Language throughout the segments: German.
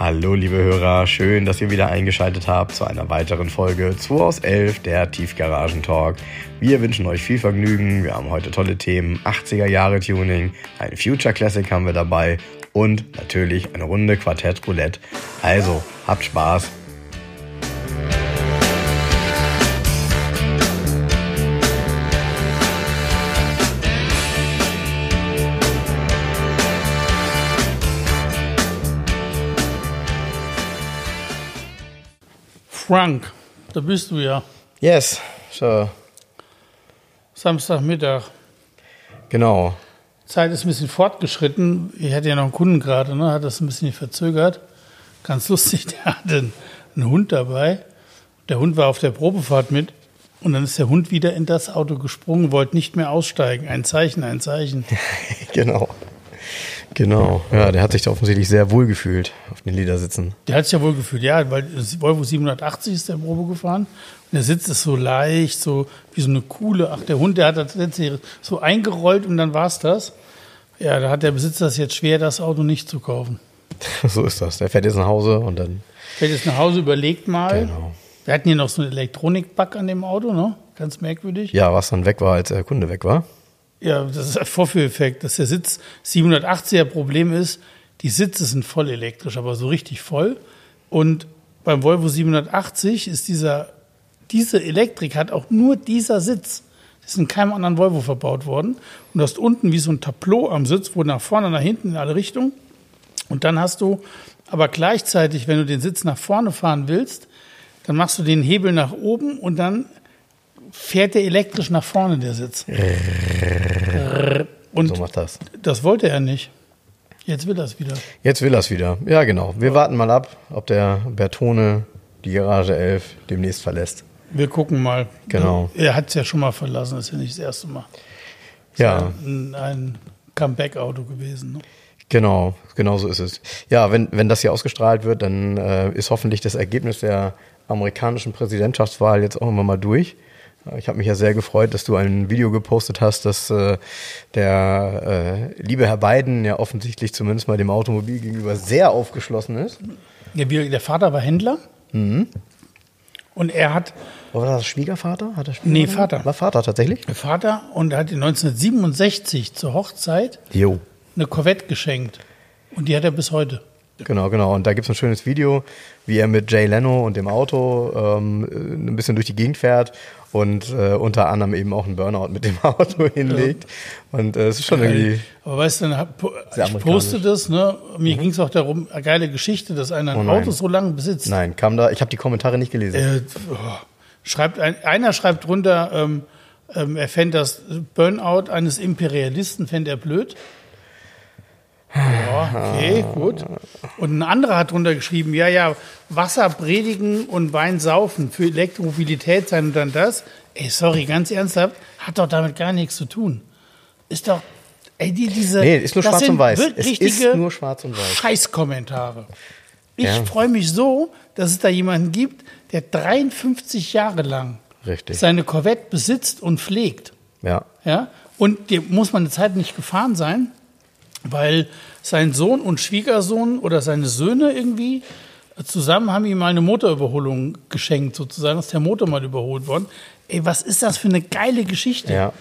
Hallo liebe Hörer, schön, dass ihr wieder eingeschaltet habt zu einer weiteren Folge 2 aus 11 der Tiefgaragen Talk. Wir wünschen euch viel Vergnügen, wir haben heute tolle Themen, 80er Jahre Tuning, ein Future Classic haben wir dabei und natürlich eine Runde Quartett Roulette. Also, habt Spaß Frank, da bist du ja. Yes, sure. Samstagmittag. Genau. Zeit ist ein bisschen fortgeschritten. Ich hatte ja noch einen Kunden gerade, ne? hat das ein bisschen verzögert. Ganz lustig, der hatte einen Hund dabei. Der Hund war auf der Probefahrt mit und dann ist der Hund wieder in das Auto gesprungen, wollte nicht mehr aussteigen. Ein Zeichen, ein Zeichen. genau. Genau, ja, der hat sich da offensichtlich sehr wohl gefühlt auf den Ledersitzen. Der hat sich ja wohl gefühlt, ja, weil Volvo 780 ist der Probe gefahren. Und der Sitz ist so leicht, so wie so eine coole. Ach, der Hund, der hat das letzte so eingerollt und dann war's das. Ja, da hat der Besitzer es jetzt schwer, das Auto nicht zu kaufen. so ist das. Der fährt jetzt nach Hause und dann. Fährt jetzt nach Hause, überlegt mal. Genau. Wir hatten hier noch so einen Elektronikbug an dem Auto, ne? Ganz merkwürdig. Ja, was dann weg war, als der Kunde weg war. Ja, das ist ein Vorführeffekt, dass der Sitz 780er Problem ist, die Sitze sind voll elektrisch, aber so richtig voll. Und beim Volvo 780 ist dieser, diese Elektrik hat auch nur dieser Sitz. Das ist in keinem anderen Volvo verbaut worden. Und du hast unten wie so ein Tableau am Sitz, wo nach vorne, nach hinten in alle Richtungen. Und dann hast du aber gleichzeitig, wenn du den Sitz nach vorne fahren willst, dann machst du den Hebel nach oben und dann fährt der elektrisch nach vorne, der Sitz. Und so macht das. Das wollte er nicht. Jetzt will er es wieder. Jetzt will er es wieder. Ja, genau. Wir warten mal ab, ob der Bertone die Garage 11 demnächst verlässt. Wir gucken mal. Genau. Er hat es ja schon mal verlassen, das ist ja nicht das erste Mal. Das ja. Ein, ein Comeback-Auto gewesen. Ne? Genau, genau so ist es. Ja, wenn, wenn das hier ausgestrahlt wird, dann äh, ist hoffentlich das Ergebnis der amerikanischen Präsidentschaftswahl jetzt auch immer mal durch. Ich habe mich ja sehr gefreut, dass du ein Video gepostet hast, dass äh, der äh, liebe Herr Biden ja offensichtlich zumindest mal dem Automobil gegenüber sehr aufgeschlossen ist. Ja, der Vater war Händler. Mhm. Und er hat. War das Schwiegervater? Hat er Schwiegervater? Nee, Vater. War Vater tatsächlich? Vater und er hat 1967 zur Hochzeit jo. eine Corvette geschenkt. Und die hat er bis heute. Genau, genau. Und da gibt es ein schönes Video, wie er mit Jay Leno und dem Auto ähm, ein bisschen durch die Gegend fährt und äh, unter anderem eben auch einen Burnout mit dem Auto hinlegt. Ja. Und äh, es ist schon irgendwie. Aber weißt du, ich poste das, ne? Mir mhm. ging es auch darum, eine geile Geschichte, dass einer ein oh Auto so lange besitzt. Nein, kam da, ich habe die Kommentare nicht gelesen. Äh, oh, schreibt ein, einer schreibt drunter, ähm, ähm, er fände das Burnout eines Imperialisten, fände er blöd. Ja, okay, gut. Und ein anderer hat drunter geschrieben, ja, ja, Wasser predigen und Wein saufen für Elektromobilität sein und dann das. Ey, sorry, ganz ernsthaft, hat doch damit gar nichts zu tun. Ist doch, ey, die, diese. Nee, ist nur schwarz und weiß. Es ist nur schwarz und weiß. Scheißkommentare. Ich ja. freue mich so, dass es da jemanden gibt, der 53 Jahre lang Richtig. seine Corvette besitzt und pflegt. Ja. Ja. Und dem muss man eine Zeit nicht gefahren sein weil sein Sohn und Schwiegersohn oder seine Söhne irgendwie zusammen haben ihm mal eine Motorüberholung geschenkt, sozusagen, ist der Motor mal überholt worden. Ey, was ist das für eine geile Geschichte? Ja.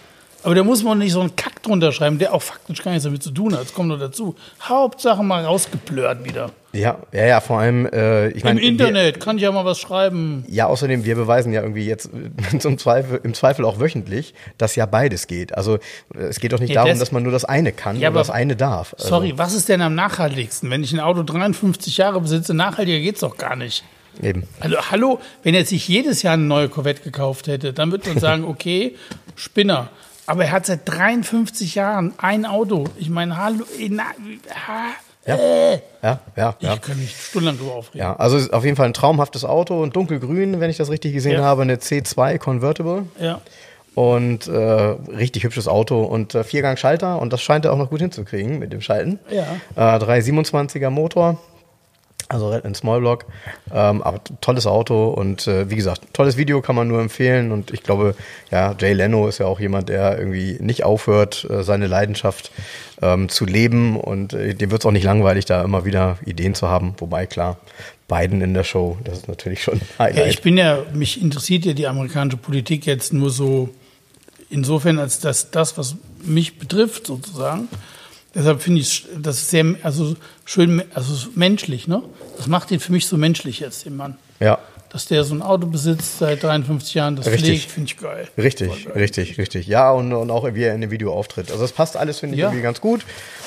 Aber da muss man nicht so einen Kack drunter schreiben, der auch faktisch gar nichts damit zu tun hat. Das kommt nur dazu. Hauptsache mal rausgeplört wieder. Ja, ja, ja, vor allem, äh, ich meine. Im Internet wir, kann ich ja mal was schreiben. Ja, außerdem, wir beweisen ja irgendwie jetzt zum Zweifel, im Zweifel auch wöchentlich, dass ja beides geht. Also es geht doch nicht ja, darum, das, dass man nur das eine kann ja, oder das eine darf. Also. Sorry, was ist denn am nachhaltigsten? Wenn ich ein Auto 53 Jahre besitze, nachhaltiger geht's doch gar nicht. Eben. Also, hallo, wenn er sich jedes Jahr eine neue Corvette gekauft hätte, dann würde man sagen, okay, Spinner. Aber er hat seit 53 Jahren ein Auto. Ich meine, hallo, na, ha, ja. Äh. ja, ja, ja. Ich kann mich stundenlang drüber aufregen. Ja, also auf jeden Fall ein traumhaftes Auto und dunkelgrün, wenn ich das richtig gesehen ja. habe, eine C2 Convertible. Ja. Und äh, richtig hübsches Auto und äh, Viergang-Schalter und das scheint er auch noch gut hinzukriegen mit dem Schalten. Ja. Äh, 327er Motor. Also ein Smallblock. Ähm, aber tolles Auto und äh, wie gesagt, tolles Video kann man nur empfehlen. Und ich glaube, ja, Jay Leno ist ja auch jemand, der irgendwie nicht aufhört, äh, seine Leidenschaft ähm, zu leben. Und äh, dem wird es auch nicht langweilig, da immer wieder Ideen zu haben. Wobei, klar, beiden in der Show, das ist natürlich schon ein Ja, ich bin ja, mich interessiert ja die amerikanische Politik jetzt nur so insofern, als dass das, was mich betrifft, sozusagen. Deshalb finde ich das sehr, also schön, also menschlich, ne? Das macht ihn für mich so menschlich jetzt, den Mann. Ja. Dass der so ein Auto besitzt seit 53 Jahren, das richtig. pflegt, finde ich geil. Richtig, geil. richtig, richtig. Ja, und, und auch wie er in dem Video auftritt. Also das passt alles, finde ich, ja. irgendwie ganz gut.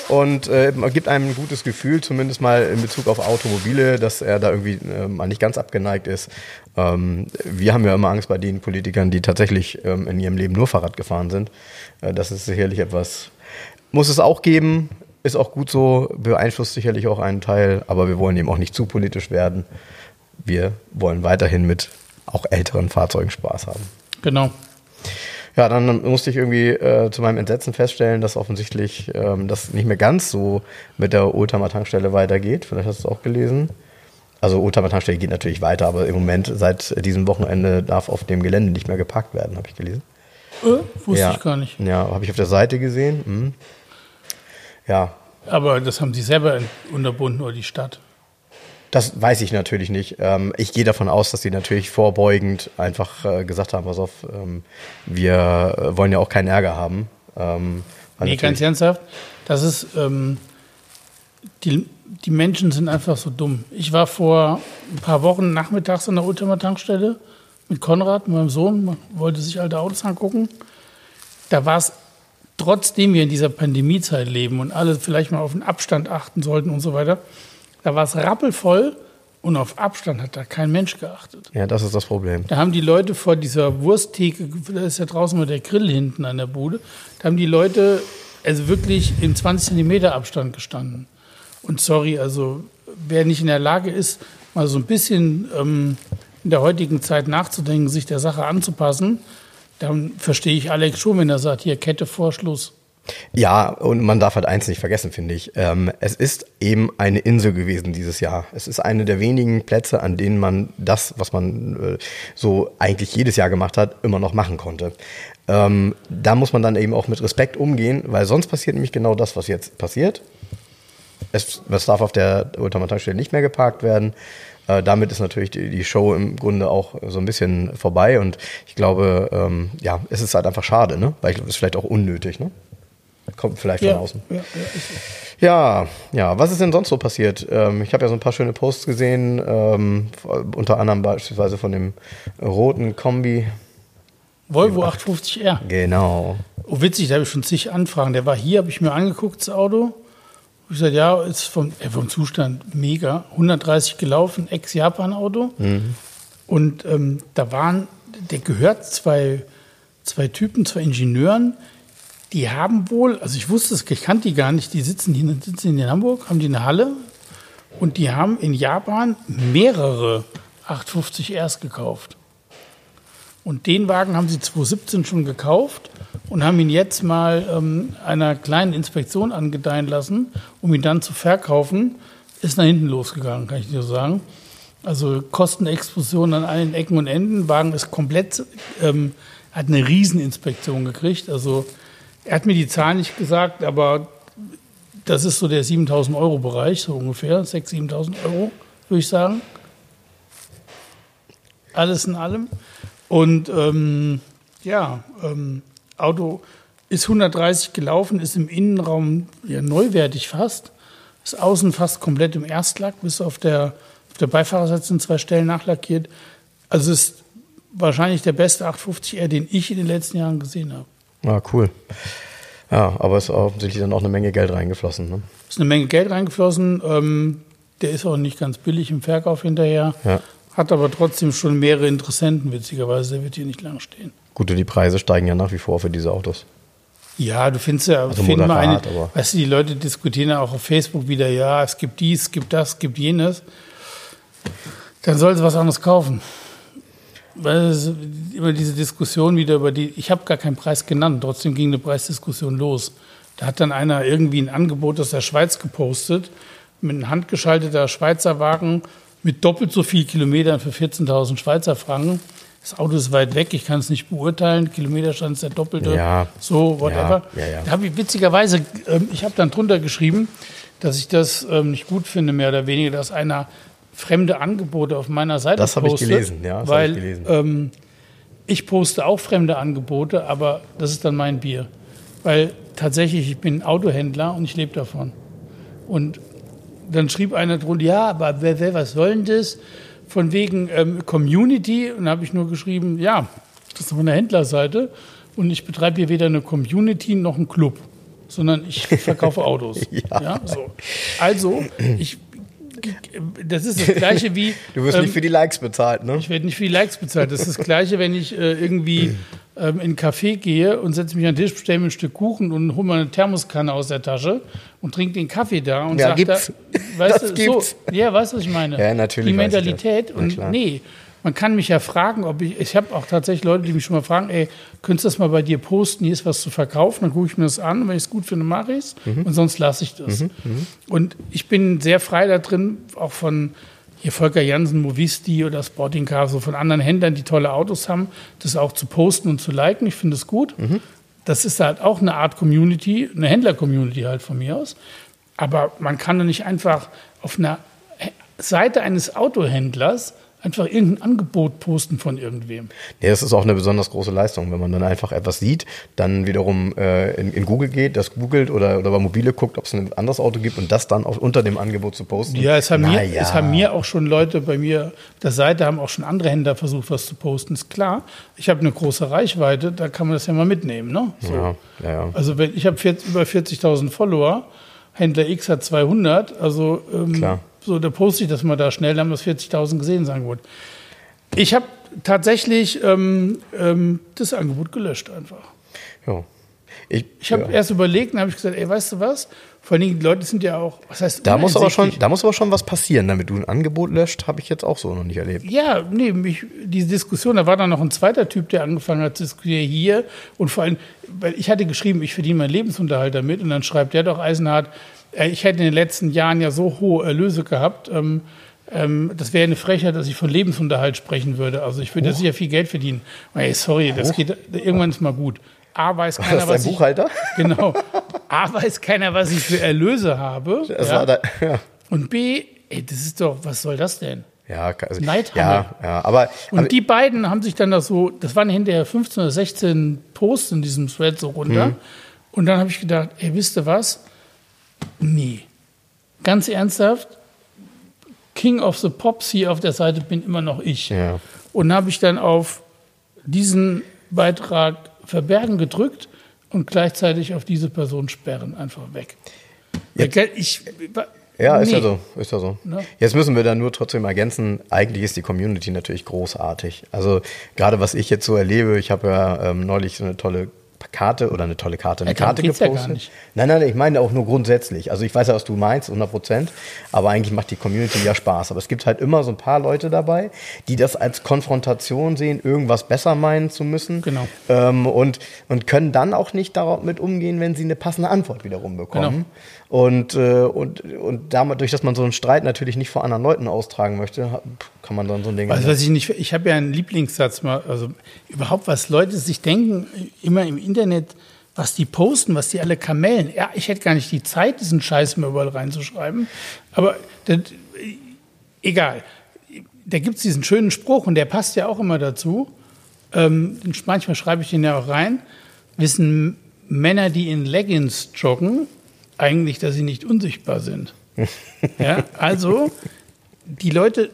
Und äh, gibt einem ein gutes Gefühl, zumindest mal in Bezug auf Automobile, dass er da irgendwie äh, mal nicht ganz abgeneigt ist. Ähm, wir haben ja immer Angst bei den Politikern, die tatsächlich ähm, in ihrem Leben nur Fahrrad gefahren sind. Äh, das ist sicherlich etwas, muss es auch geben. Ist auch gut so, beeinflusst sicherlich auch einen Teil, aber wir wollen eben auch nicht zu politisch werden. Wir wollen weiterhin mit auch älteren Fahrzeugen Spaß haben. Genau. Ja, dann musste ich irgendwie äh, zu meinem Entsetzen feststellen, dass offensichtlich ähm, das nicht mehr ganz so mit der Oldtimer-Tankstelle weitergeht. Vielleicht hast du es auch gelesen. Also Oldtimer-Tankstelle geht natürlich weiter, aber im Moment seit diesem Wochenende darf auf dem Gelände nicht mehr geparkt werden, habe ich gelesen. Äh, wusste ja. ich gar nicht. Ja, habe ich auf der Seite gesehen. Mhm. Ja. Aber das haben Sie selber unterbunden oder die Stadt? Das weiß ich natürlich nicht. Ähm, ich gehe davon aus, dass sie natürlich vorbeugend einfach äh, gesagt haben, pass auf, ähm, wir äh, wollen ja auch keinen Ärger haben. Ähm, nee, ganz ernsthaft. Das ist, die, die Menschen sind einfach so dumm. Ich war vor ein paar Wochen nachmittags an der Ultima-Tankstelle mit Konrad, meinem Sohn, wollte sich alte Autos angucken. Da war es trotzdem wir in dieser Pandemiezeit leben und alle vielleicht mal auf den Abstand achten sollten und so weiter, da war es rappelvoll und auf Abstand hat da kein Mensch geachtet. Ja, das ist das Problem. Da haben die Leute vor dieser Wursttheke, da ist ja draußen mal der Grill hinten an der Bude, da haben die Leute also wirklich in 20 Zentimeter Abstand gestanden. Und sorry, also wer nicht in der Lage ist, mal so ein bisschen ähm, in der heutigen Zeit nachzudenken, sich der Sache anzupassen, dann verstehe ich Alex schon, wenn er sagt, hier Kette vor Schluss. Ja, und man darf halt eins nicht vergessen, finde ich. Ähm, es ist eben eine Insel gewesen dieses Jahr. Es ist eine der wenigen Plätze, an denen man das, was man äh, so eigentlich jedes Jahr gemacht hat, immer noch machen konnte. Ähm, da muss man dann eben auch mit Respekt umgehen, weil sonst passiert nämlich genau das, was jetzt passiert. Es, es darf auf der Ultramatankstelle nicht mehr geparkt werden. Äh, damit ist natürlich die, die, Show im Grunde auch so ein bisschen vorbei und ich glaube, ähm, ja, es ist halt einfach schade, ne? Weil ich glaube, es ist vielleicht auch unnötig, ne? Kommt vielleicht ja, von außen. Ja, ja, ja, was ist denn sonst so passiert? Ähm, ich habe ja so ein paar schöne Posts gesehen, ähm, unter anderem beispielsweise von dem roten Kombi. Volvo 850R. Genau. Oh, witzig, da habe ich schon zig Anfragen. Der war hier, habe ich mir angeguckt, das Auto. Ich gesagt, ja, ist vom, äh, vom Zustand mega. 130 gelaufen, Ex-Japan-Auto. Mhm. Und ähm, da waren, der gehört zwei, zwei Typen, zwei Ingenieuren, die haben wohl, also ich wusste es, ich kannte die gar nicht, die sitzen, hier, sitzen in Hamburg, haben die eine Halle und die haben in Japan mehrere 850 Rs gekauft. Und den Wagen haben sie 2017 schon gekauft und haben ihn jetzt mal ähm, einer kleinen Inspektion angedeihen lassen, um ihn dann zu verkaufen. Ist nach hinten losgegangen, kann ich dir sagen. Also Kostenexplosion an allen Ecken und Enden. Wagen ist komplett, ähm, hat eine Rieseninspektion gekriegt. Also er hat mir die Zahl nicht gesagt, aber das ist so der 7000 Euro Bereich, so ungefähr, 6.000, 7.000 Euro, würde ich sagen. Alles in allem. Und ähm, ja, ähm, Auto ist 130 gelaufen, ist im Innenraum ja, neuwertig fast, ist außen fast komplett im Erstlack, bis auf der, auf der Beifahrersitz sind zwei Stellen nachlackiert. Also ist wahrscheinlich der beste 850R, den ich in den letzten Jahren gesehen habe. Ah, cool. Ja, aber es ist offensichtlich dann auch eine Menge Geld reingeflossen. Ne? Ist eine Menge Geld reingeflossen. Ähm, der ist auch nicht ganz billig im Verkauf hinterher. Ja. Hat aber trotzdem schon mehrere Interessenten, witzigerweise. Der wird hier nicht lang stehen. Gut, und die Preise steigen ja nach wie vor für diese Autos. Ja, du findest ja, also find mal eine, weißt du, die Leute diskutieren ja auch auf Facebook wieder, ja, es gibt dies, es gibt das, es gibt jenes. Dann soll sie was anderes kaufen. Weil es immer diese Diskussion wieder über die, ich habe gar keinen Preis genannt, trotzdem ging eine Preisdiskussion los. Da hat dann einer irgendwie ein Angebot aus der Schweiz gepostet mit einem handgeschalteter Schweizer Wagen mit doppelt so viel Kilometern für 14.000 Schweizer Franken. Das Auto ist weit weg, ich kann es nicht beurteilen. Kilometerstand ist der doppelte. Ja. So, whatever. Ja, ja, ja. Da habe ich witzigerweise, ähm, ich habe dann drunter geschrieben, dass ich das ähm, nicht gut finde, mehr oder weniger, dass einer fremde Angebote auf meiner Seite Das habe ich postet, gelesen, ja, das weil ich gelesen. Ähm, ich poste auch fremde Angebote, aber das ist dann mein Bier. Weil tatsächlich, ich bin Autohändler und ich lebe davon. Und dann schrieb einer drunter, ja, aber wer, wer, was soll denn das? Von wegen ähm, Community. Und habe ich nur geschrieben, ja, das ist von der Händlerseite. Und ich betreibe hier weder eine Community noch einen Club, sondern ich verkaufe Autos. Ja. so. Also, ich, das ist das Gleiche wie. Du wirst ähm, nicht für die Likes bezahlt, ne? ich werde nicht für die Likes bezahlt. Das ist das Gleiche, wenn ich äh, irgendwie in einen Café gehe und setze mich an den Tisch, bestelle mir ein Stück Kuchen und hole mal eine Thermoskanne aus der Tasche und trinke den Kaffee da und Ja, sage da, weißt Das du, gibt's. so, ja, weißt du, was ich meine? Ja, natürlich Die. Mentalität und klar. nee, man kann mich ja fragen, ob ich, ich habe auch tatsächlich Leute, die mich schon mal fragen, ey, könntest du das mal bei dir posten, hier ist was zu verkaufen, dann gucke ich mir das an und wenn ich es gut finde, mache ich es Mhm. und sonst lasse ich das. Und ich bin sehr frei da drin, auch von hier Volker Jansen, Movisti oder Sporting Car, so von anderen Händlern, die tolle Autos haben, das auch zu posten und zu liken. Ich finde es gut. Mhm. Das ist halt auch eine Art Community, eine Händler-Community halt von mir aus. Aber man kann doch nicht einfach auf einer Seite eines Autohändlers einfach irgendein Angebot posten von irgendwem. Ja, das ist auch eine besonders große Leistung, wenn man dann einfach etwas sieht, dann wiederum äh, in, in Google geht, das googelt oder, oder bei Mobile guckt, ob es ein anderes Auto gibt und das dann auch unter dem Angebot zu posten. Ja, es haben, mir, Naja. es haben mir auch schon Leute bei mir auf der Seite, haben auch schon andere Händler versucht, was zu posten. Ist klar, ich habe eine große Reichweite, da kann man das ja mal mitnehmen. Ne? So. Ja, ja, ja. Also wenn, ich habe 40 über 40.000 Follower, Händler X hat 200, also ähm, Klar. So, da poste ich das mal da schnell, dann haben das 40.000 gesehen, sagen gut. Ich habe tatsächlich ähm, ähm, das Angebot gelöscht einfach. ja. Ich, Ich habe ja. erst überlegt und habe ich gesagt, ey, weißt du was? Vor allen Dingen, die Leute sind ja auch, was heißt Da muss, aber schon, da muss aber schon was passieren, damit du ein Angebot löscht, habe ich jetzt auch so noch nicht erlebt. Ja, nee, mich, diese Diskussion, da war dann noch ein zweiter Typ, der angefangen hat zu diskutieren hier und vor allem, weil ich hatte geschrieben, ich verdiene meinen Lebensunterhalt damit und dann schreibt der doch Eisenhart, äh, ich hätte in den letzten Jahren ja so hohe Erlöse gehabt, ähm, ähm, das wäre eine Frechheit, dass ich von Lebensunterhalt sprechen würde. Also ich würde ja sicher viel Geld verdienen. Ey, sorry, das geht, irgendwann ist mal gut. A weiß keiner, das dein was ich, Buchhalter? genau. A weiß keiner, was ich für Erlöse habe. Ja. da, ja. Und B, ey, das ist doch, was soll das denn? Ja, also, Neidhammel. ja, ja, aber, Und aber die beiden haben sich dann das so, das waren hinterher 15 oder 16 Posts in diesem Thread so runter. Mhm. Und dann habe ich gedacht, ey, wisst ihr was? Nee. Ganz ernsthaft, King of the Pops hier auf der Seite bin immer noch ich. Ja. Und habe ich dann auf diesen Beitrag verbergen gedrückt und gleichzeitig auf diese Person sperren, einfach weg. Jetzt- Ich, Ja, ist nee. ja so, ist ja so. Ne? Jetzt müssen wir da nur trotzdem ergänzen, eigentlich ist die Community natürlich großartig. Also gerade was ich jetzt so erlebe, ich habe ja ähm, neulich so eine tolle Karte oder eine tolle Karte, eine Ja, Karte geht's ja gepostet. gar nicht. Nein, nein, ich meine auch nur grundsätzlich. Also ich weiß ja, was du meinst, 100 Prozent, aber eigentlich macht die Community ja Spaß. Aber es gibt halt immer so ein paar Leute dabei, die das als Konfrontation sehen, irgendwas besser meinen zu müssen. Genau. Ähm, und, und können dann auch nicht darauf mit umgehen, wenn sie eine passende Antwort wiederum bekommen. Genau. Und, äh, und, und damit, durch dass man so einen Streit natürlich nicht vor anderen Leuten austragen möchte, kann man dann so ein Ding. Also was ich nicht, ich habe ja einen Lieblingssatz mal, also überhaupt was Leute sich denken, immer im Internet, was die posten, was die alle kamellen. Ja, ich hätte gar nicht die Zeit, diesen Scheiß mir überall reinzuschreiben. Aber das, egal. Da gibt es diesen schönen Spruch und der passt ja auch immer dazu. Ähm, manchmal schreibe ich den ja auch rein. Wissen Männer, die in Leggings joggen, eigentlich, dass sie nicht unsichtbar sind. ja, also die Leute,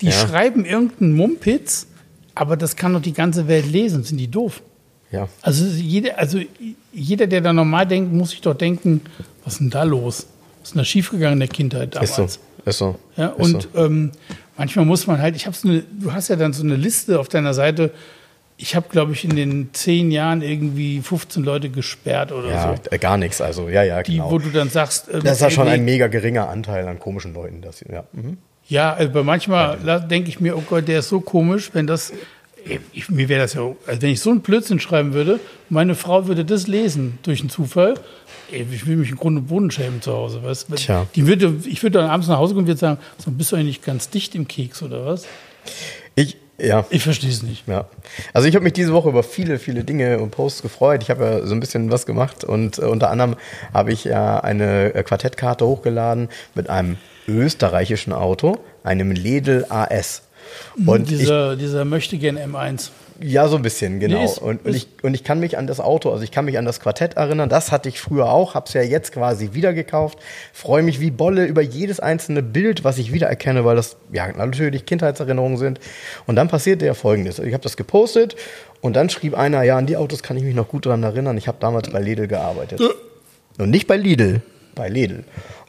die Ja. schreiben irgendeinen Mumpitz, aber das kann doch die ganze Welt lesen. Sind die doof? ja. Also jeder, also jeder, der da normal denkt, muss sich doch denken, was ist denn da los? Was ist denn da schiefgegangen in der Kindheit damals? Ist so. Ist so. Ja, ist und so. ähm, manchmal muss man halt, ich habe so eine, du hast ja dann so eine Liste auf deiner Seite. Ich habe, glaube ich, in den zehn Jahren irgendwie 15 Leute gesperrt oder ja, so. äh, gar nichts. Also, ja, ja, Die, genau. wo du dann sagst, ähm, das ist ja schon ein mega geringer Anteil an komischen Leuten. Das, ja. Mhm. Ja, also bei manchmal denke ich mir, oh Gott, der ist so komisch, wenn das. Ich, mir wäre das ja, also wenn ich so einen Blödsinn schreiben würde, meine Frau würde das lesen durch einen Zufall, ich will mich im Grunde Boden schämen zu Hause. Weißt? Tja. Die würde, ich würde dann abends nach Hause kommen und würde sagen, so, bist du eigentlich ganz dicht im Keks oder was? Ich, ja. Ich verstehe es nicht. Ja. Also ich habe mich diese Woche über viele, viele Dinge und Posts gefreut. Ich habe ja so ein bisschen was gemacht und äh, unter anderem habe ich ja eine äh, Quartettkarte hochgeladen mit einem österreichischen Auto, einem Ledel AS. Und dieser, dieser möchte gern M1. Ja, so ein bisschen, genau. Nee, ist- und, und, ich, und ich kann mich an das Auto, also ich kann mich an das Quartett erinnern. Das hatte ich früher auch, habe es ja jetzt quasi wieder gekauft. Freue mich wie Bolle über jedes einzelne Bild, was ich wiedererkenne, weil das ja natürlich Kindheitserinnerungen sind. Und dann passierte ja Folgendes. Ich habe das gepostet und dann schrieb einer, ja, an die Autos kann ich mich noch gut dran erinnern. Ich habe damals bei Lidl gearbeitet. Und nicht bei Lidl, bei Lidl.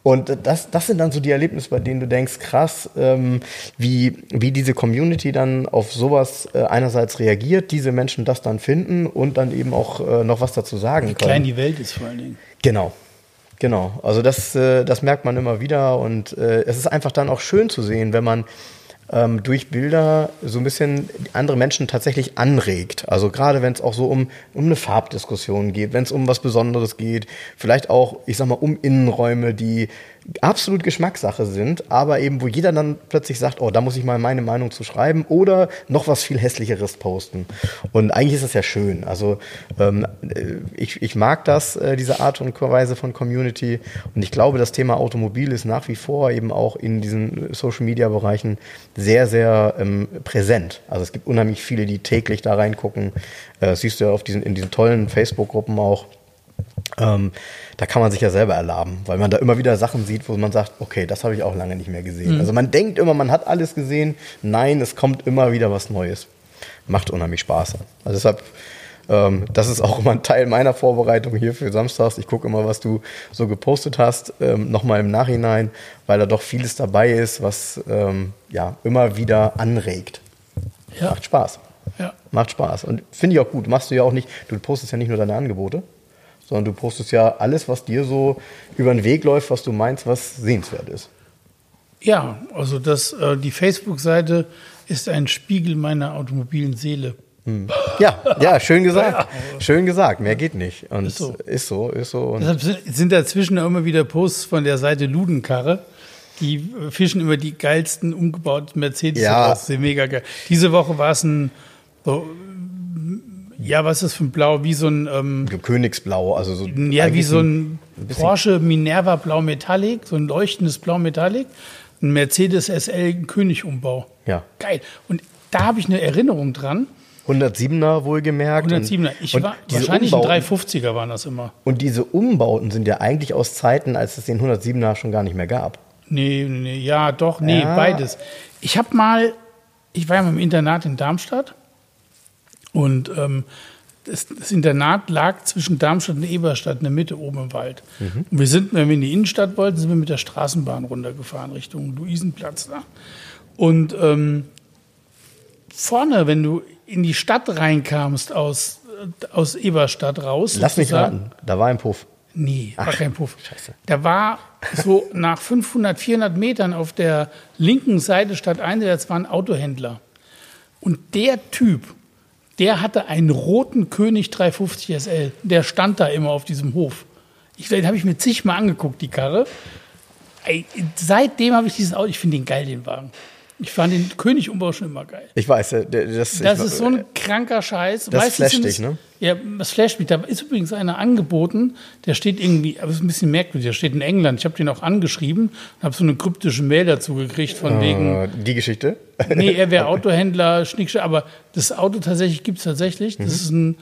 Und das, das sind dann so die Erlebnisse, bei denen du denkst, krass, ähm, wie, wie diese Community dann auf sowas äh, einerseits reagiert, diese Menschen das dann finden und dann eben auch äh, noch was dazu sagen Wie können. klein die Welt ist vor allen Dingen. Genau. Genau. Also das, äh, das merkt man immer wieder und äh, es ist einfach dann auch schön zu sehen, wenn man ähm, durch Bilder so ein bisschen andere Menschen tatsächlich anregt. Also gerade wenn es auch so um, um eine Farbdiskussion geht, wenn es um was Besonderes geht, vielleicht auch, ich sag mal, um Innenräume, die absolut Geschmackssache sind, aber eben, wo jeder dann plötzlich sagt, oh, da muss ich mal meine Meinung zu schreiben oder noch was viel hässlicheres posten. Und eigentlich ist das ja schön. Also ähm, äh, ich, ich mag das, äh, diese Art und Weise von Community. Und ich glaube, das Thema Automobil ist nach wie vor eben auch in diesen Social-Media-Bereichen sehr, sehr ähm, präsent. Also es gibt unheimlich viele, die täglich da reingucken. Äh, siehst du ja auf diesen, in diesen tollen Facebook-Gruppen auch. Ähm, da kann man sich ja selber erlaben, weil man da immer wieder Sachen sieht, wo man sagt, okay, das habe ich auch lange nicht mehr gesehen. Also man denkt immer, man hat alles gesehen. Nein, es kommt immer wieder was Neues. Macht unheimlich Spaß. Also deshalb, ähm, das ist auch immer ein Teil meiner Vorbereitung hier für Samstags. Ich gucke immer, was du so gepostet hast, ähm, nochmal im Nachhinein, weil da doch vieles dabei ist, was ähm, ja immer wieder anregt. Ja. Macht Spaß. Ja. Macht Spaß. Und finde ich auch gut. Machst du ja auch nicht, du postest ja nicht nur deine Angebote, sondern du postest ja alles, was dir so über den Weg läuft, was du meinst, was sehenswert ist. Ja, also das, äh, die Facebook-Seite ist ein Spiegel meiner automobilen Seele. Ja, ja, schön gesagt. Schön gesagt. Mehr geht nicht. Und Ist so. Ist so, ist so. Und Deshalb sind, dazwischen auch immer wieder Posts von der Seite Ludenkarre. Die äh, fischen immer die geilsten umgebauten Mercedes Ja. raus. Mega geil. Diese Woche war es ein, ja, was ist das für ein Blau? Wie so ein, ähm, Königsblau, also so. ja, wie so ein bisschen- Porsche Minerva Blau Metallic, so ein leuchtendes Blau Metallic. Ein Mercedes SL Königumbau. Ja. Geil. Und da habe ich eine Erinnerung dran. 107er wohlgemerkt. 107er. Ich war, wahrscheinlich ein Umbauten- 350er waren das immer. Und diese Umbauten sind ja eigentlich aus Zeiten, als es den 107er schon gar nicht mehr gab. Nee, nee, ja, doch, nee, Ja. beides. Ich habe mal, ich war ja mal im Internat in Darmstadt und ähm, das, das Internat lag zwischen Darmstadt und Eberstadt in der Mitte oben im Wald. Mhm. Und wir sind, wenn wir in die Innenstadt wollten, sind wir mit der Straßenbahn runtergefahren Richtung Luisenplatz da. Und ähm, vorne, wenn du in die Stadt reinkamst aus, äh, aus Eberstadt raus, Lass mich raten, da war ein Puff. Nee, war kein Puff. scheiße. Da war so nach 500, 400 Metern auf der linken Seite statt Einsatz war ein Autohändler. Und der Typ, der hatte einen roten König 350 SL. Der stand da immer auf diesem Hof. Ich, den habe ich mir zigmal angeguckt, die Karre. Ey, seitdem habe ich dieses Auto, ich finde den geil, den Wagen. Ich fand den König-Umbau schon immer geil. Ich weiß, äh, das, Das ich, ist so ein kranker Scheiß. Das Meistens flasht dich, ne? Ja, das flasht mich. Da ist übrigens einer angeboten, der steht irgendwie, aber ist ein bisschen merkwürdig, der steht in England. Ich habe den auch angeschrieben und habe so eine kryptische Mail dazu gekriegt, von wegen, äh, die Geschichte. nee, er wäre Autohändler, Schnickschnack, aber das Auto tatsächlich gibt es tatsächlich. Das ist ein,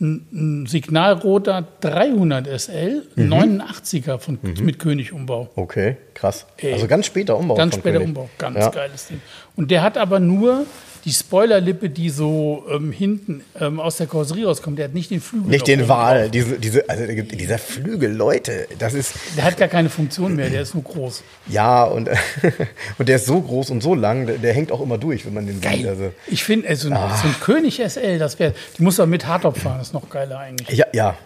ein, signalroter 300 SL, 89er von, mit König-Umbau. Okay, krass. Ey. Also ganz später Umbau. Ganz später König. Umbau, ganz Ja. geiles Ding. Und der hat aber nur die Spoilerlippe, die so ähm, hinten ähm, aus der Karosserie rauskommt. Der hat nicht den Flügel. Nicht den Wal, diese, diese, also dieser Flügel, Leute, das ist, Der hat gar keine Funktion mehr, der ist nur groß. ja, und, und der ist so groß und so lang, der, der hängt auch immer durch, wenn man den sieht. Geil. Also, Ich finde, also, Ah. so ein König SL, das wäre, die muss aber mit Hardtop fahren, das ist noch geiler eigentlich. ja, ja.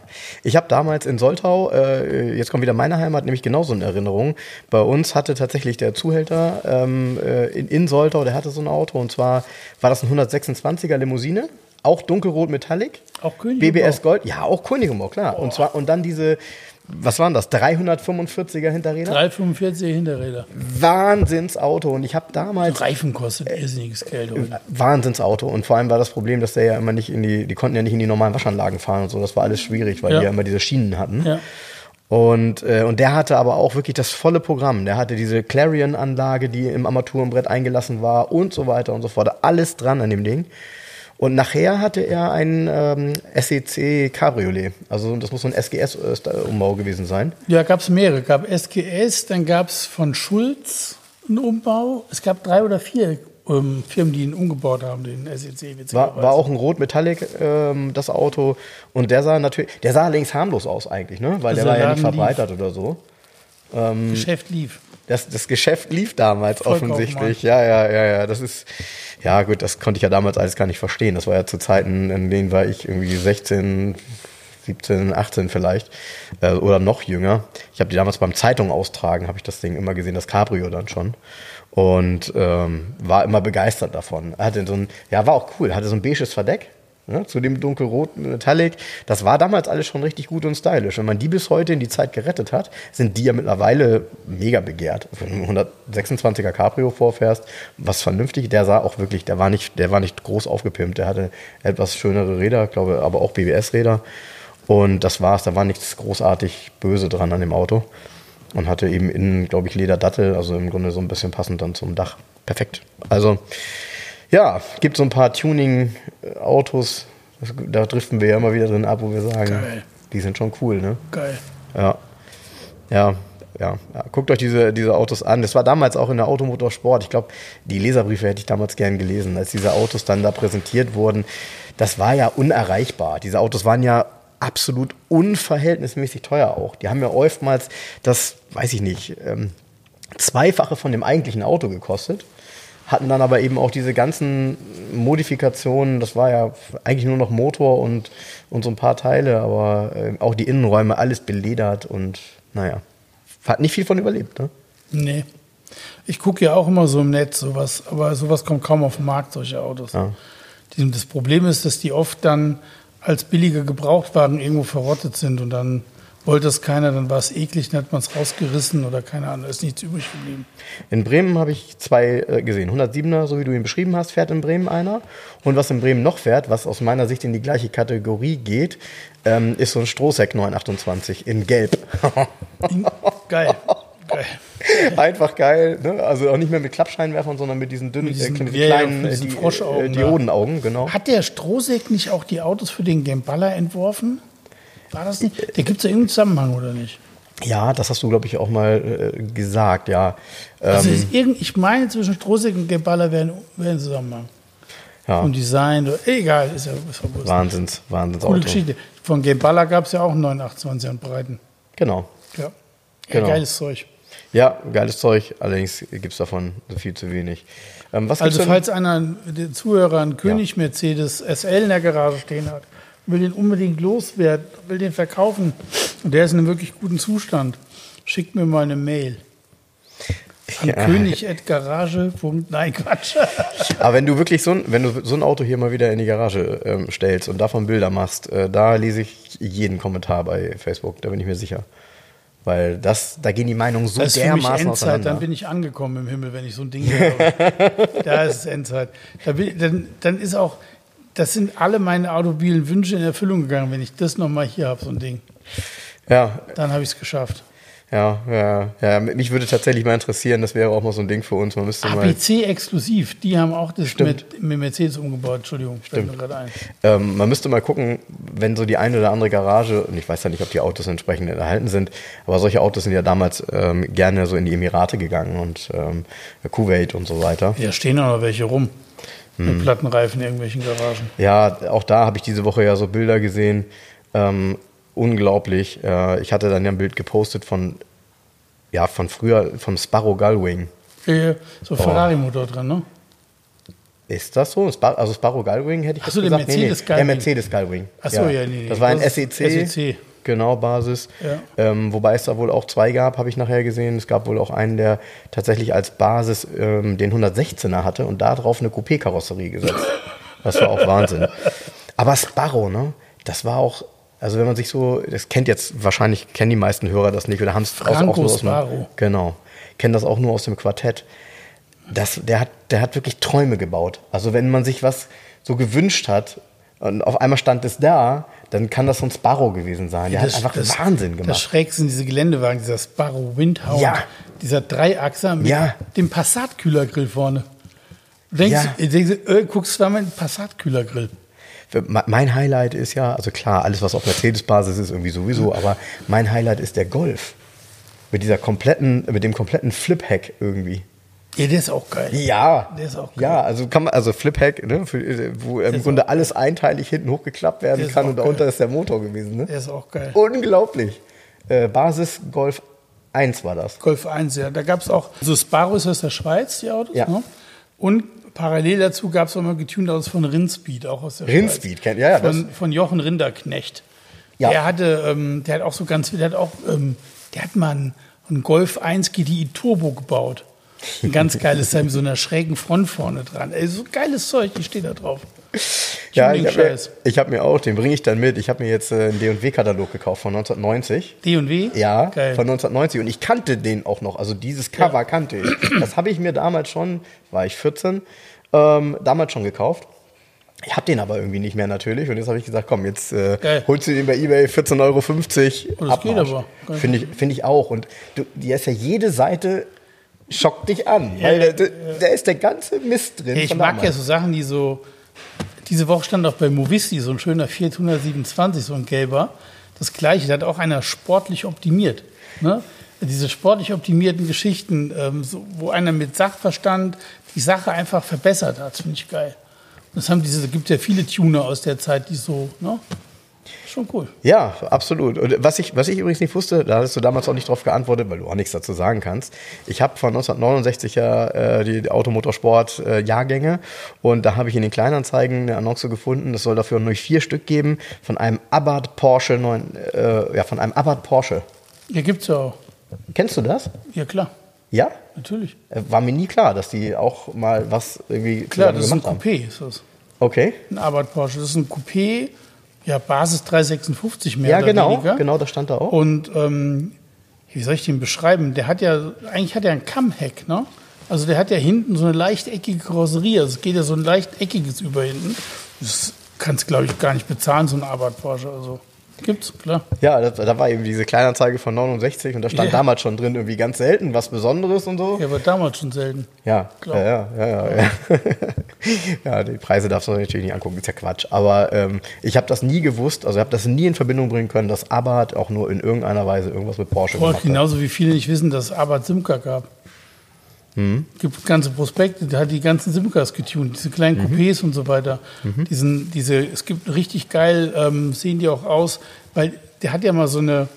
Ich habe damals in Soltau, äh, jetzt kommt wieder meine Heimat, nämlich genauso in Erinnerung. Bei uns hatte tatsächlich der Zuhälter ähm, äh, in, in Soltau, der hatte so ein Auto und zwar war das ein 126er Limousine, auch dunkelrot Metallic. Auch König BBS? Gold, ja, auch König Umbau, klar. Und zwar und dann diese, was waren das? 345er Hinterräder? 345 Hinterräder. Wahnsinnsauto. Und ich habe damals Reifen kostet irrsinniges Geld. heute. Wahnsinnsauto. Und vor allem war das Problem, dass der ja immer nicht in die, die konnten ja nicht in die normalen Waschanlagen fahren und so. Das war alles schwierig, weil Ja. die ja immer diese Schienen hatten. Ja. Und, äh, und der hatte aber auch wirklich das volle Programm. Der hatte diese Clarion-Anlage, die im Armaturenbrett eingelassen war und so weiter und so fort. Alles dran an dem Ding. Und nachher hatte er ein ähm, SEC Cabriolet. Also das muss so ein SGS-Umbau gewesen sein. Ja, gab es mehrere. gab SGS, dann gab es von Schulz einen Umbau. Es gab drei oder vier ähm, Firmen, die ihn umgebaut haben, den SEC. War, war auch ein Rot Metallic, ähm, das Auto. Und der sah natürlich, der sah allerdings harmlos aus eigentlich, ne? Weil der Also war ja der nicht Laden lief. verbreitert oder so. Geschäft lief. Das, das Geschäft lief damals Vollkaufmann. offensichtlich. Ja, ja, ja, ja. Das ist, ja gut, das konnte ich ja damals alles gar nicht verstehen. Das war ja zu Zeiten, in denen war ich irgendwie 16, 17, 18 vielleicht äh, oder noch jünger. Ich habe die damals beim Zeitung austragen, habe ich das Ding immer gesehen, das Cabrio dann schon. Und ähm, war immer begeistert davon. Hatte so ein, ja, war auch cool, hatte so ein beiges Verdeck. Ne, zu dem dunkelroten Metallic. Das war damals alles schon richtig gut und stylisch. Wenn man die bis heute in die Zeit gerettet hat, sind die ja mittlerweile mega begehrt. Wenn du 126er Cabrio vorfährst, was vernünftig, der sah auch wirklich, der war nicht, der war nicht groß aufgepimpt. Der hatte etwas schönere Räder, glaube aber auch BBS-Räder. Und das war's. Da war nichts großartig böse dran an dem Auto. Und hatte eben innen, glaube ich, Lederdattel, also im Grunde so ein bisschen passend dann zum Dach. Perfekt. Also, ja, gibt so ein paar Tuning-Autos, da driften wir ja immer wieder drin ab, wo wir sagen, Geil. die sind schon cool, ne? Geil. Ja. Ja, ja, ja. Guckt euch diese, diese Autos an. Das war damals auch in der Automotorsport. Ich glaube, die Leserbriefe hätte ich damals gern gelesen, als diese Autos dann da präsentiert wurden. Das war ja unerreichbar. Diese Autos waren ja absolut unverhältnismäßig teuer auch. Die haben ja oftmals das, weiß ich nicht, ähm, Zweifache von dem eigentlichen Auto gekostet. Hatten dann aber eben auch diese ganzen Modifikationen, das war ja eigentlich nur noch Motor und, und so ein paar Teile, aber äh, auch die Innenräume, alles beledert und naja, hat nicht viel von überlebt. Ne? Nee. Ich gucke ja auch immer so im Netz sowas, aber sowas kommt kaum auf den Markt, solche Autos. Ja. Das Problem ist, dass die oft dann als billige Gebrauchtwagen irgendwo verrottet sind und dann wollte es keiner, dann war es eklig, dann hat man es rausgerissen oder keine Ahnung, ist nichts übrig geblieben. In Bremen habe ich zwei äh, gesehen. 107er, so wie du ihn beschrieben hast, fährt in Bremen einer. Und was in Bremen noch fährt, was aus meiner Sicht in die gleiche Kategorie geht, ähm, ist so ein Strohsack 928 in Gelb. Geil. Geil. Einfach geil, ne? Also auch nicht mehr mit Klappscheinwerfern, sondern mit diesen dünnen, Mit diesen- äh, ja, kleinen diesen äh, die- äh. Diodenaugen, genau. Hat der Strohsäck nicht auch die Autos für den Gamballa entworfen? War das nicht? Da gibt es ja irgendeinen Zusammenhang, oder nicht? Ja, das hast du, glaube ich, auch mal äh, gesagt, ja. Ähm, Also ist irgend, ich meine, zwischen Strohsäck und Gamballa wäre ein, Zusammenhang. ja, Vom Design, egal, ist ja ist verwusst. Wahnsinns, Wahnsinns Coole Auto. Geschichte. Von Gamballa gab es ja auch einen 928 an Breiten. Genau. Ja. ja Genau. Geiles Zeug. Ja, geiles Zeug, allerdings gibt es davon viel zu wenig. Ähm, was Also falls einer, der Zuhörer, einen König Mercedes SL in der Garage stehen hat, will den unbedingt loswerden, will den verkaufen und der ist in einem wirklich guten Zustand, schickt mir mal eine Mail. An Ja. könig.garage. Nein, Quatsch. Aber wenn du wirklich so ein, wenn du so ein Auto hier mal wieder in die Garage ähm, stellst und davon Bilder machst, äh, da lese ich jeden Kommentar bei Facebook, da bin ich mir sicher. Weil das, da gehen die Meinungen so Das ist für mich dermaßen Endzeit, dann bin ich angekommen im Himmel, wenn ich so ein Ding habe. da ist es Endzeit. Da bin, dann, dann ist auch, das sind alle meine automobilen Wünsche in Erfüllung gegangen, wenn ich das nochmal hier habe, so ein Ding. ja, Dann habe ich es geschafft. Ja, ja, ja. Mich würde tatsächlich mal interessieren, das wäre auch mal so ein Ding für uns. Man müsste mal. ABC exklusiv, die haben auch das mit, mit Mercedes umgebaut. Entschuldigung, fällt mir gerade ein. Ähm, man müsste mal gucken, wenn so die eine oder andere Garage, und ich weiß ja nicht, ob die Autos entsprechend erhalten sind, aber solche Autos sind ja damals ähm, gerne so in die Emirate gegangen und ähm, Kuwait und so weiter. Ja, stehen auch noch welche rum. Hm. Mit Plattenreifen in irgendwelchen Garagen. Ja, auch da habe ich diese Woche ja so Bilder gesehen. Ähm, unglaublich. Äh, ich hatte dann ja ein Bild gepostet von, ja, von früher, vom Sparrow Gullwing. Äh, So Ferrari-Motor drin, ne? Ist das so? Also Sparrow Gullwing hätte ich Ach jetzt so, der gesagt. Mercedes Der Gullwing. Mercedes Gullwing. Ach so, ja, nee, nee. Das war ein ist SEC. SEC. genau, Basis. Ja. Ähm, wobei es da wohl auch zwei gab, habe ich nachher gesehen. Es gab wohl auch einen, der tatsächlich als Basis ähm, den 116er hatte und da drauf eine Coupé-Karosserie gesetzt. Das war auch Wahnsinn. Aber Sparrow, ne? Das war auch, also wenn man sich so, das kennt jetzt, wahrscheinlich kennen die meisten Hörer das nicht, oder haben es Franco nur aus dem. Genau. Kennen das auch nur aus dem Quartett. Das, der, hat, der hat wirklich Träume gebaut. Also wenn man sich was so gewünscht hat und auf einmal stand es da, dann kann das so ein Sparrow gewesen sein. Der hat einfach Wahnsinn Das gemacht. schräg sind diese Geländewagen, dieser Sparrow Windhound, Ja. dieser Dreiachser mit Ja. dem Passat-Kühlergrill vorne. Du denkst, Ja. du denkst äh, guckst zweimal in den Passat-Kühlergrill. Mein Highlight ist ja, also klar, alles was auf Mercedes-Basis ist irgendwie sowieso, aber mein Highlight ist der Golf. Mit dieser kompletten, mit dem kompletten Flip-Hack irgendwie. Ja, der ist auch geil. Ja, Der ist auch geil. ja, also kann man, also Flip-Hack, ne, für, wo im ist Grunde alles einteilig hinten hochgeklappt Der werden kann und geil. darunter ist der Motor gewesen. Ne? Der ist auch geil. Unglaublich. Äh, Basis Golf 1 war das. Golf 1, ja. Da gab es auch, so Sparrow ist aus der Schweiz, die Autos. Ja. Ne? Und parallel dazu gab es auch mal getunte Autos von Rinspeed, auch aus der Schweiz. kennt- ja, ja, Von, von Jochen Rinderknecht. Ja. Der hatte, ähm, der hat auch so ganz, der hat auch, ähm, der hat mal einen, einen Golf 1 GDI Turbo gebaut. Ein ganz geiles Teil mit so einer schrägen Front vorne dran. Ey, so geiles Zeug, die steht da drauf. Ja, ich habe mir, ich hab mir auch, den bringe ich dann mit. Ich habe mir jetzt äh, einen D&W-Katalog gekauft von 1990. D&W? Ja, Geil. von 1990 und ich kannte den auch noch. Also dieses Cover Ja. kannte ich. Das habe ich mir damals schon, war ich 14, ähm, damals schon gekauft. Ich habe den aber irgendwie nicht mehr natürlich und jetzt habe ich gesagt, komm, jetzt äh, holst du den bei eBay 14,50 Euro. Oh, das geht aber. Finde ich, find ich auch. Und du, die ist ja jede Seite schockt dich an. weil ja, da, da ist der ganze Mist drin. Ich von mag ja so Sachen, die so. Diese Woche stand auch bei Movisti so ein schöner Fiat 127, so ein gelber. Das gleiche, da hat auch einer sportlich optimiert. Ne? Diese sportlich optimierten Geschichten, ähm, so, wo einer mit Sachverstand die Sache einfach verbessert hat, finde ich geil. Diese, gibt ja viele Tuner aus der Zeit, die so, ne? Schon cool. Ja, absolut. Und was ich, was ich übrigens nicht wusste, da hattest du damals auch nicht drauf geantwortet, weil du auch nichts dazu sagen kannst. Ich habe von 1969 ja äh, die Automotorsport-Jahrgänge und da habe ich in den Kleinanzeigen eine Annonce gefunden. Es soll dafür nur vier Stück geben von einem Abarth Porsche 9, äh, ja, von einem Abarth Porsche. Ja, gibt's ja auch. Kennst du das? Ja, klar, Ja? natürlich. Äh, War mir nie klar, dass die auch mal was irgendwie Klar, das ist ein gemacht haben. Coupé, ist das. Okay. Ein Abarth Porsche. Das ist ein Coupé, ja, Basis 356 mehr Ja, oder genau. weniger. Genau, das stand da auch. Und ähm, wie soll ich den beschreiben? Der hat ja, eigentlich hat er ein Kammheck, ne? Also der hat ja hinten so eine leicht eckige Karosserie. Also es geht ja so ein leicht eckiges über hinten. Das kannst glaube ich, gar nicht bezahlen, so ein Abarth Porsche. Also gibt's, klar. Ja, da, da war eben diese Kleinanzeige von 69 und da stand Ja. damals schon drin, irgendwie ganz selten, was Besonderes und so. Ja, war damals schon selten. Ja, Klar. ja, ja, ja, ja. ja, die Preise darfst du natürlich nicht angucken, ist ja Quatsch. Aber ähm, ich habe das nie gewusst, also ich habe das nie in Verbindung bringen können, dass Abarth auch nur in irgendeiner Weise irgendwas mit Porsche Boah, gemacht hat. genauso wie viele nicht wissen, dass es Abarth Simca gab. Mhm. Gibt ganze Prospekte, der hat die ganzen Simcas getunt, diese kleinen Mhm. Coupés und so weiter. Diesen, diese, es gibt richtig geil, ähm, sehen die auch aus, weil der hat ja mal so eine,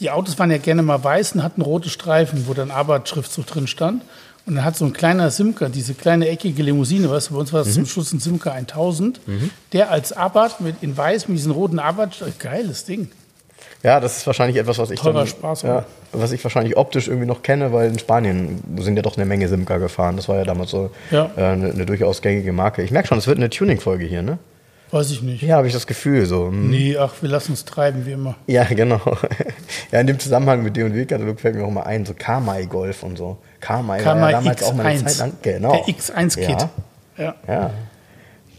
die Autos waren ja gerne mal weiß und hatten rote Streifen, wo dann Abarth-Schriftzug drin stand. Und dann hat so ein kleiner Simca, diese kleine eckige Limousine, weißt du, bei uns war das Mhm. zum Schluss ein Simca 1000, der als Abarth mit, in weiß mit diesen roten Abarth, geiles Ding. Ja, das ist wahrscheinlich etwas, was ich dann, Spaß, ja, was ich wahrscheinlich optisch irgendwie noch kenne, weil in Spanien sind ja doch eine Menge Simca gefahren. Das war ja damals so Ja. äh, eine, eine durchaus gängige Marke. Ich merke schon, es wird eine Tuning-Folge hier, ne? Weiß ich nicht. Ja, habe ich das Gefühl so. hm. Nee, ach, wir lassen uns treiben, wie immer. Ja, genau. Ja, in dem Zusammenhang mit D&W-Katalog fällt mir auch mal ein, so Kamai Golf und so. Kamai, war ja damals auch mal eine X1. Zeit lang. Genau. Der X1-Kit. Ja, Ja. ja.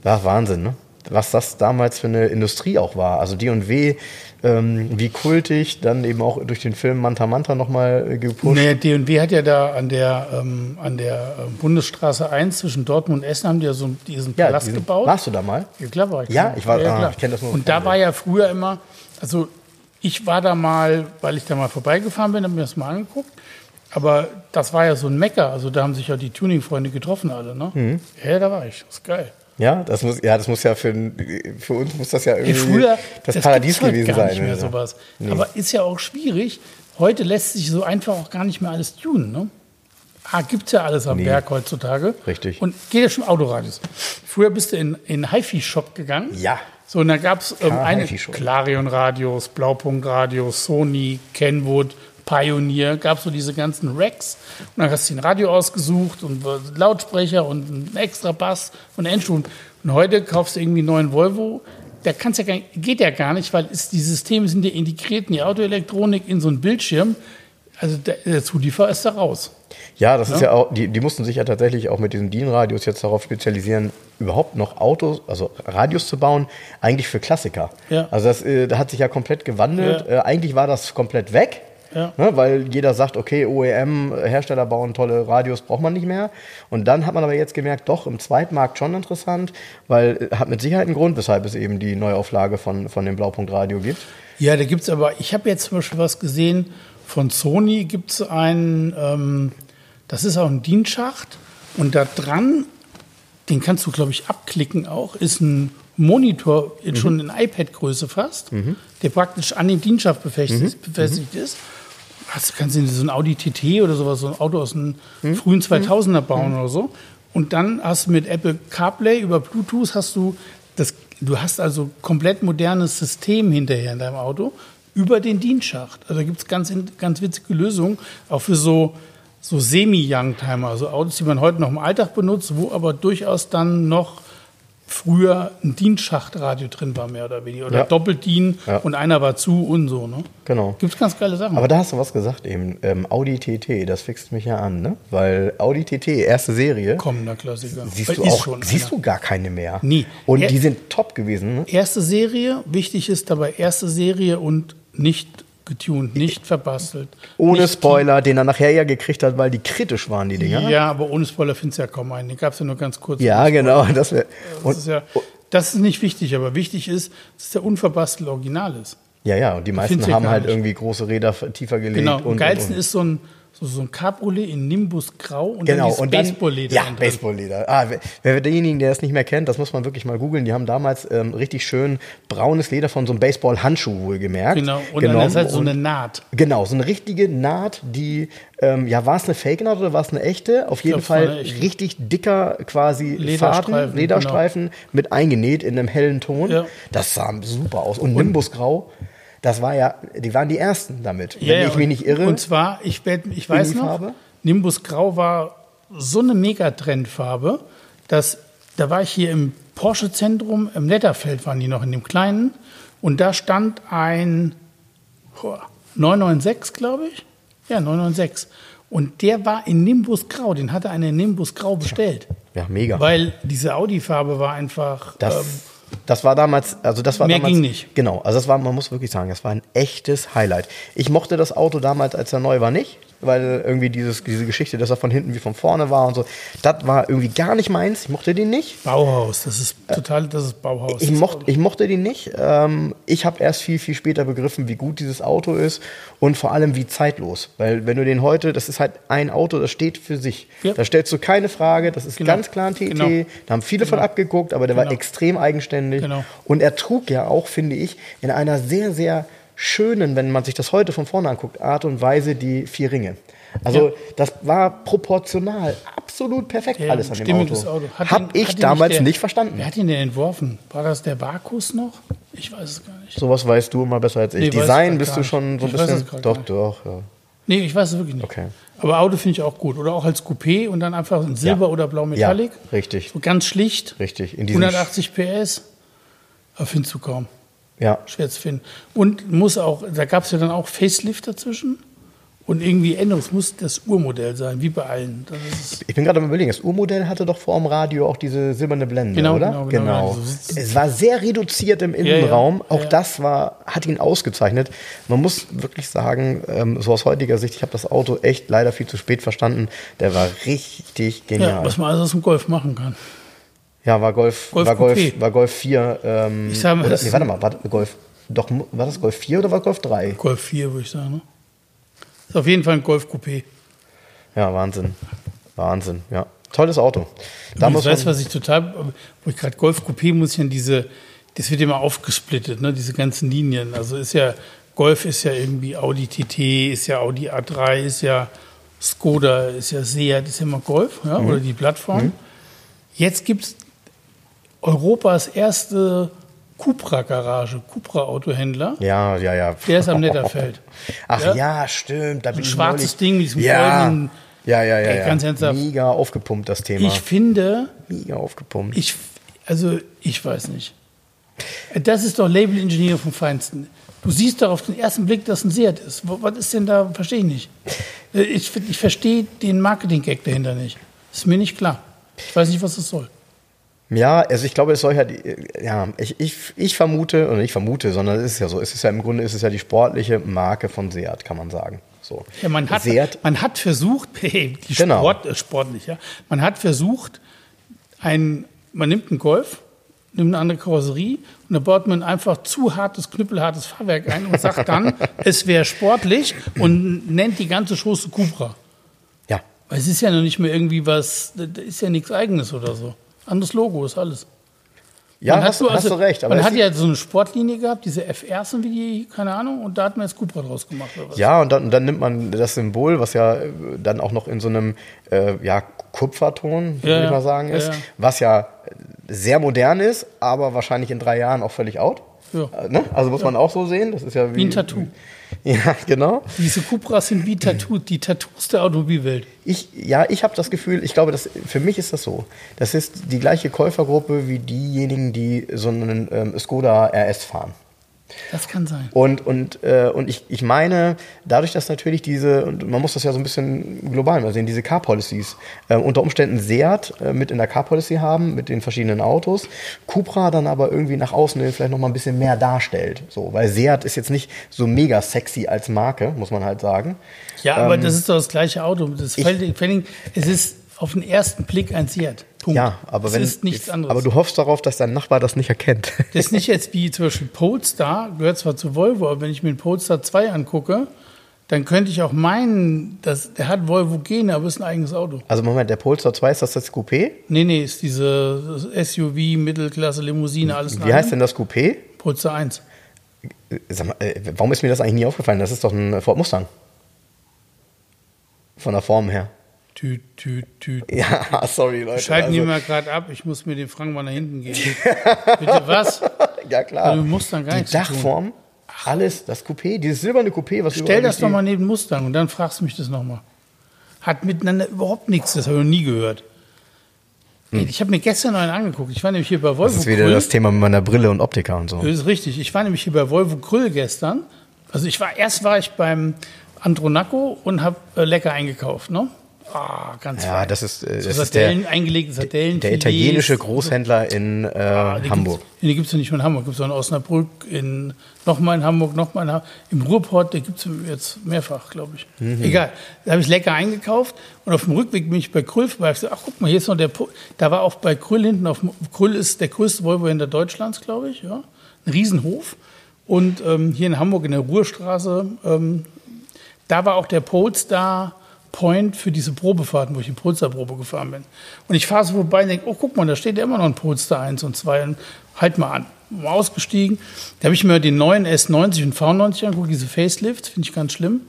Das war Wahnsinn, ne? Was das damals für eine Industrie auch war. Also D&W, ähm, wie kultig, dann eben auch durch den Film Manta Manta nochmal gepusht. Nee, D&W hat ja da an der, ähm, an der ähm, Bundesstraße 1 zwischen Dortmund und Essen haben die ja so diesen ja, Palast diesen- gebaut. Warst du da mal? Ja, klar war ich. Ja, ich war- ah, klar. ich kenn das nur Und da war ja früher immer, also ich war da mal, weil ich da mal vorbeigefahren bin, habe mir das mal angeguckt. Aber das war ja so ein Mecker. Also da haben sich ja die Tuning-Freunde getroffen alle, ne? Mhm. Ja, da war ich. Das ist geil. Ja, das muss, ja, das muss ja für, für uns muss das ja irgendwie Ey, früher, das, das Paradies heute gewesen gar sein. nicht mehr also. sowas. Aber ist ja auch schwierig. Heute lässt sich so einfach auch gar nicht mehr alles tunen. Ne? Ah, gibt es ja alles am Nee. Berg heutzutage. Richtig. Und geht ja schon Autoradios. Früher bist du in in HiFi-Shop gegangen. Ja. So, und da gab es ähm, eine. Clarion-Radios, Blaupunkt-Radios, Sony, Kenwood, Pioneer, gab so diese ganzen Racks. Und dann hast du ein Radio ausgesucht und Lautsprecher und einen extra Bass und Endschuhen. Und heute kaufst du irgendwie einen neuen Volvo. Da kann's ja gar nicht, geht ja gar nicht, weil ist, die Systeme sind ja integriert in die Autoelektronik, in so einen Bildschirm. Also der, der Zulieferer ist da raus. Ja, das ist ja auch, die, die mussten sich ja tatsächlich auch mit diesen DIN-Radios jetzt darauf spezialisieren, überhaupt noch Autos, also Radios zu bauen, eigentlich für Klassiker. Ja. Also das äh, da hat sich ja komplett gewandelt. Ja. Äh, eigentlich war das komplett weg. Ja. Ne, weil jeder sagt, okay, OEM, Hersteller bauen tolle Radios, braucht man nicht mehr. Und dann hat man aber jetzt gemerkt, doch, im Zweitmarkt schon interessant, weil äh, hat mit Sicherheit einen Grund, weshalb es eben die Neuauflage von, von dem Blaupunkt-Radio gibt. Ja, da gibt's aber, ich habe jetzt zum Beispiel was gesehen, von Sony gibt's einen, ähm, das ist auch ein DIN-Schacht und da dran, den kannst du, glaube ich, abklicken auch, ist ein Monitor, in schon in iPad-Größe fast, der praktisch an den DIN-Schacht befestigt, befestigt ist. Also kannst du so ein Audi TT oder sowas, so ein Auto aus den frühen 2000er bauen oder so. Und dann hast du mit Apple CarPlay über Bluetooth hast du das, du hast also komplett modernes System hinterher in deinem Auto über den DIN-Schacht. Also da gibt es ganz, ganz witzige Lösungen, auch für so, so Semi-Youngtimer, also Autos, die man heute noch im Alltag benutzt, wo aber durchaus dann noch früher ein DIN-Schachtradio drin war, mehr oder weniger. Oder Ja. Doppelt-DIN Ja. und einer war zu und so. Ne? Genau. Gibt es ganz geile Sachen. Aber da hast du was gesagt eben. Ähm, Audi TT, das fixt mich ja an, ne? Weil Audi TT, erste Serie, Kommender Klassiker. siehst Weil du auch, schon siehst einer. du gar keine mehr. Nie. Und Er- die sind top gewesen, ne? Erste Serie, wichtig ist dabei erste Serie und nicht getuned, nicht verbastelt. Ohne nicht Spoiler, den er nachher ja gekriegt hat, weil die kritisch waren, die Dinger. Ja, aber ohne Spoiler findest du ja kaum einen. Den gab es ja nur ganz kurz. Ja, genau. Das wär, Das ist, ja, das ist nicht wichtig, aber wichtig ist, dass der unverbastelt Original ist. ja, ja, und die meisten haben halt nicht. irgendwie große Räder tiefer gelegt. Genau. und, Am geilsten ist so ein, so, so ein Cabriolet in Nimbus Grau und Genau, dann und dann, Baseballleder. ja. Baseballleder. Ah, wer, wer denjenigen, der es nicht mehr kennt, das muss man wirklich mal googeln. Die haben damals ähm, richtig schön braunes Leder von so einem Baseball-Handschuh wohlgemerkt. Genau. Und genommen dann ist halt so und- eine Naht. Genau, so eine richtige Naht, die, ähm, ja, war es eine Fake-Naht oder war es eine echte? Auf jeden glaub, Fall richtig dicker quasi Lederstreifen, Faden, Lederstreifen mit eingenäht in einem hellen Ton. Ja. Das sah super aus. Und, Nimbusgrau, das war ja, die waren die ersten damit, wenn ich mich nicht irre. Und zwar, ich, werd, ich weiß noch, Farbe? Nimbus Grau war so eine Megatrendfarbe, dass da war ich hier im Porsche-Zentrum, im Netterfeld waren die noch in dem kleinen, und da stand ein boah, 996, glaube ich. Ja, 996. Und der war in Nimbus Grau, den hatte einer in Nimbus Grau bestellt. ja, mega. Weil diese Audi-Farbe war einfach. Das, ähm, das war damals, also das war Mehr damals, ging nicht. Genau, also das war, man muss wirklich sagen, das war ein echtes Highlight. Ich mochte das Auto damals, als er neu war, nicht, weil irgendwie dieses, diese Geschichte, dass er von hinten wie von vorne war und so, das war irgendwie gar nicht meins. Ich mochte den nicht. Bauhaus, das ist total, das ist Bauhaus. Ich Auto. ich mochte den nicht. Ähm, ich habe erst viel, viel später begriffen, wie gut dieses Auto ist und vor allem wie zeitlos. Weil wenn du den heute, das ist halt ein Auto, das steht für sich. Ja. Da stellst du keine Frage, das ist Genau. ganz klar ein TT. Genau. Da haben viele von abgeguckt, aber der war Genau. extrem eigenständig. Genau. Und er trug ja auch, finde ich, in einer sehr, sehr schönen, wenn man sich das heute von vorne anguckt, Art und Weise die vier Ringe. Also Ja. das war proportional absolut perfekt Ja, alles an dem Auto. Hat Hab den- ich hat damals der- nicht verstanden. Wer hat ihn denn entworfen? War das der Vakus noch? Ich weiß es gar nicht. Sowas weißt du immer besser als ich. Nee, Design bist du nicht. schon so ein bisschen. Doch, nicht. doch, ja. Nee, ich weiß es wirklich nicht. Okay. Aber Auto finde ich auch gut. Oder auch als Coupé und dann einfach in Silber Ja. oder Blau Metallic. Ja, richtig. So ganz schlicht. Richtig. In diesem 180 PS. Aber findest du kaum. Ja. Schwer zu finden. Und muss auch, da gab es ja dann auch Facelift dazwischen. Und irgendwie Änderung. Es muss das Urmodell sein, wie bei allen. Das ist, Ich bin gerade am überlegen, das Urmodell hatte doch vor dem Radio auch diese silberne Blende, Genau, oder? genau, genau. Also es- war sehr reduziert im Ja, ja. Innenraum. Ja, Auch ja. das war, hat ihn ausgezeichnet. Man muss wirklich sagen, ähm, so aus heutiger Sicht, ich habe das Auto echt leider viel zu spät verstanden. Der war richtig ja, genial. was man alles aus dem Golf machen kann. Ja, war Golf, Golf war Golf, Coupé. war Golf 4. Ähm, Ich sag mal, oder, nee, warte mal, war Golf, doch, war das Golf 4 oder war Golf 3? Golf 4, würde ich sagen. Ne? Ist auf jeden Fall ein Golf Coupé. Ja, Wahnsinn. Wahnsinn, ja. Tolles Auto. Da muss man, was ich total, wo ich gerade Golf Coupé muss ich an diese, das wird immer aufgesplittet, ne, diese ganzen Linien. Also ist ja, Golf ist ja irgendwie Audi TT, ist ja Audi A3, ist ja Skoda, ist ja Seat, ist ja immer Golf, ja, Mhm. oder die Plattform. Jetzt gibt es Europas erste Cupra-Garage, Cupra-Autohändler. Ja, ja, ja. Der ist am Netterfeld. Ach Ja? ja, stimmt. Da bin Ein schwarzes Ding mit diesem ja. goldenen- Ja, ja, ja. Ey, ja. ganz ernsthaft. Mega aufgepumpt, das Thema. Ich finde, Mega aufgepumpt. ich, also ich weiß nicht. Das ist doch Label-Ingenieur vom Feinsten. Du siehst doch auf den ersten Blick, dass ein Seat ist. Was ist denn da? Verstehe ich nicht. Äh, Ich, ich verstehe den Marketing-Gag dahinter nicht. Ist mir nicht klar. Ich weiß nicht, was das soll. Ja, also ich glaube, es soll ja, die, ja, ich, ich, ich vermute, oder nicht vermute, sondern es ist ja so, es ist ja im Grunde ist es ja die sportliche Marke von Seat, kann man sagen. So. Ja, man hat, Seat, man hat versucht, die Genau. Sport, äh, sportlich, ja. Man hat versucht, ein, man nimmt einen Golf, nimmt eine andere Karosserie und da baut man einfach zu hartes, knüppelhartes Fahrwerk ein und sagt dann, es wäre sportlich und nennt die ganze Schoße Cupra. ja, Weil es ist ja noch nicht mehr irgendwie was, das ist ja nichts Eigenes oder so. Anderes Logo ist alles. ja, hast, hast also, du recht. Aber man hat ja so eine Sportlinie gehabt, diese FRs und wie die, keine Ahnung, und da hat man jetzt Cupra draus gemacht. Oder was? Ja, und dann, dann nimmt man das Symbol, was ja äh, dann auch noch in so einem äh, ja, Kupferton, würde Ja, ich ja. mal sagen, ist, ja. was ja sehr modern ist, aber wahrscheinlich in drei Jahren auch völlig out. Ja. Ne? Also muss man auch so sehen. Das ist ja wie, Wie ein Tattoo. Ja, genau. Diese Cupras sind wie Tattoo, die Tattoos der Automobilwelt. Ich, ja, ich habe das Gefühl, ich glaube, das, für mich ist das so. Das ist die gleiche Käufergruppe wie diejenigen, die so einen ähm, Skoda RS fahren. Das kann sein. Und, und, äh, und ich, ich meine, dadurch, dass natürlich diese, und man muss das ja so ein bisschen global mal sehen, diese Car-Policies äh, unter Umständen Seat äh, mit in der Car-Policy haben, mit den verschiedenen Autos, Cupra dann aber irgendwie nach außen hin vielleicht noch mal ein bisschen mehr darstellt. So, weil Seat ist jetzt nicht so mega sexy als Marke, muss man halt sagen. Ja, aber das ist doch das gleiche Auto. Das ich- fällt, es ist auf den ersten Blick ein Seat. Punkt. Ja, aber es wenn. ist nichts anderes. Aber du hoffst darauf, dass dein Nachbar das nicht erkennt. das ist nicht jetzt wie zum Beispiel Polestar, gehört zwar zu Volvo, aber wenn ich mir den Polestar 2 angucke, dann könnte ich auch meinen, dass, der hat Volvo-Gene, aber ist ein eigenes Auto. Also Moment, der Polestar 2 ist das das Coupé? Nee, nee, ist diese SUV, Mittelklasse, Limousine, alles Wie heißt einem. denn das Coupé? Polestar 1. Sag mal, äh, warum ist mir das eigentlich nie aufgefallen? Das ist doch ein Ford Mustang. Von der Form her. Tüt, tüt, tüt. Ja, sorry, Leute. Schalten also, die mal gerade ab, ich muss mir den Frank mal nach hinten geben. Bitte was? Ja, klar. Du musst dann gar die. Dachform, alles, das Coupé, dieses silberne Coupé, was Stell das durch doch die- mal neben Mustang und dann fragst du mich das nochmal. Hat miteinander überhaupt nichts, das habe ich noch nie gehört. Ey, Ich habe mir gestern noch einen angeguckt. Ich war nämlich hier bei Volvo Hm. Das ist wieder Krüll. das Thema mit meiner Brille und Optiker und so. Das ist richtig. Ich war nämlich hier bei Volvo Krüll gestern. Also ich war erst war ich beim Andronaco und habe äh, lecker eingekauft, ne? Ah, ganz Ja, fein. das ist, äh, so das ist der, Sardellen, eingelegte Sardellen. der italienische Großhändler in äh, Hamburg. Gibt's, die gibt es ja nicht nur in Hamburg. Gibt es auch in Osnabrück, in, nochmal in Hamburg, nochmal in Hamburg. Im Ruhrport, der gibt es jetzt mehrfach, glaube ich. Mhm. Egal. Da habe ich lecker eingekauft und auf dem Rückweg bin ich bei Krüll vorbei. Ich gesagt, ach guck mal, hier ist noch der. Po da war auch bei Krüll hinten auf. Krüll ist der größte Volvo-Händler Deutschlands, glaube ich. Ja. Ein Riesenhof. Und ähm, hier in Hamburg in der Ruhrstraße, ähm, da war auch der Polestar Point für diese Probefahrten, wo ich die Polestar-Probe gefahren bin. Und ich fahre so vorbei und denke, oh, guck mal, da steht ja immer noch ein Polestar 1 und 2. Und halt mal an. Ausgestiegen. Da habe ich mir den neuen S90 und V90 angeguckt, diese Facelifts, finde ich ganz schlimm.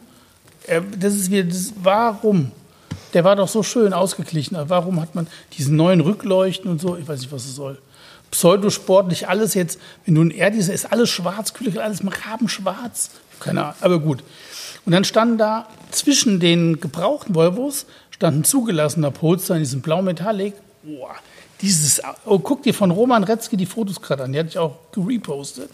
Äh, Das ist wieder, das, warum? Der war doch so schön ausgeglichen. Aber Warum hat man diesen neuen Rückleuchten und so? Ich weiß nicht, was es soll. Pseudosportlich, alles jetzt, wenn du ein R ist alles schwarz, alles rabenschwarz. Keine Ahnung, aber gut. Und dann standen da zwischen den gebrauchten Volvos stand ein zugelassener Polestar in diesem blau Metallic. Boah, dieses, oh, guck dir von Roman Retzke die Fotos gerade an, die hatte ich auch gerepostet.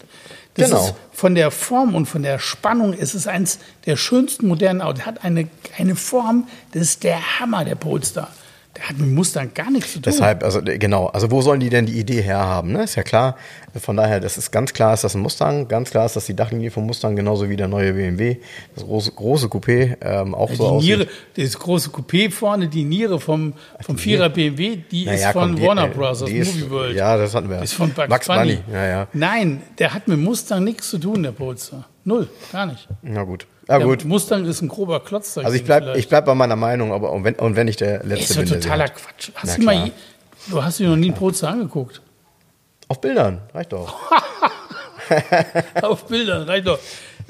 Das Genau. ist von der Form und von der Spannung ist es eins der schönsten modernen Autos. Hat eine, eine Form, das ist der Hammer, der Polestar. Der hat mit Mustang gar nichts zu tun. Deshalb, also genau, also wo sollen die denn die Idee herhaben? Ne? Ist ja klar, von daher, das ist ganz klar, ist das ein Mustang, ganz klar ist das die Dachlinie vom Mustang, genauso wie der neue BMW, das große, große Coupé, ähm, auch so die aussieht. Niere, das große Coupé vorne, die Niere vom, vom Vierer BMW, die Naja, ist von komm, die- Warner äh, Bros. die ist- Movie World. Ja, das hatten wir. Ist von Bugs Bugs Bunny. Bunny, ja, ja. Nein, der hat mit Mustang nichts zu tun, der Polestar. Null, gar nicht. Na gut. Ja, Der gut. Mustang ist ein grober Klotz. Also ich bleib, ich bleib bei meiner Meinung, aber und wenn, und wenn ich der Das Letzte ist bin, der totaler sie hat. Quatsch. Hast du, mal, du hast dir noch nie einen Polestar angeguckt? Auf Bildern, reicht doch. Auf Bildern, reicht doch.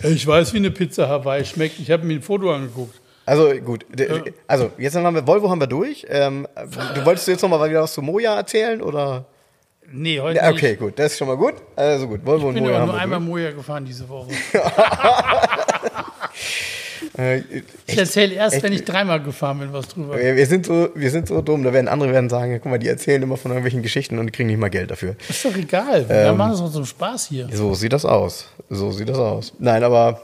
Ich weiß, wie eine Pizza Hawaii schmeckt. Ich habe mir ein Foto angeguckt. Also gut, also jetzt haben wir Volvo haben wir durch. Ähm, du wolltest jetzt noch mal wieder was zu Moja erzählen oder? Nee, heute Ja, nicht. okay, gut, das ist schon mal gut. Also gut, Volvo Ich und bin Moja aber haben nur einmal durch. Moja gefahren diese Woche. Äh, Ich erzähle erst, echt? wenn ich dreimal gefahren bin, was drüber. wir wir sind so, wir sind so dumm. Da werden andere werden sagen, guck mal, die erzählen immer von irgendwelchen Geschichten und kriegen nicht mal Geld dafür. Ist doch egal. Wir Ähm, machen es auch zum Spaß hier. So sieht das aus. So sieht das aus. Nein, aber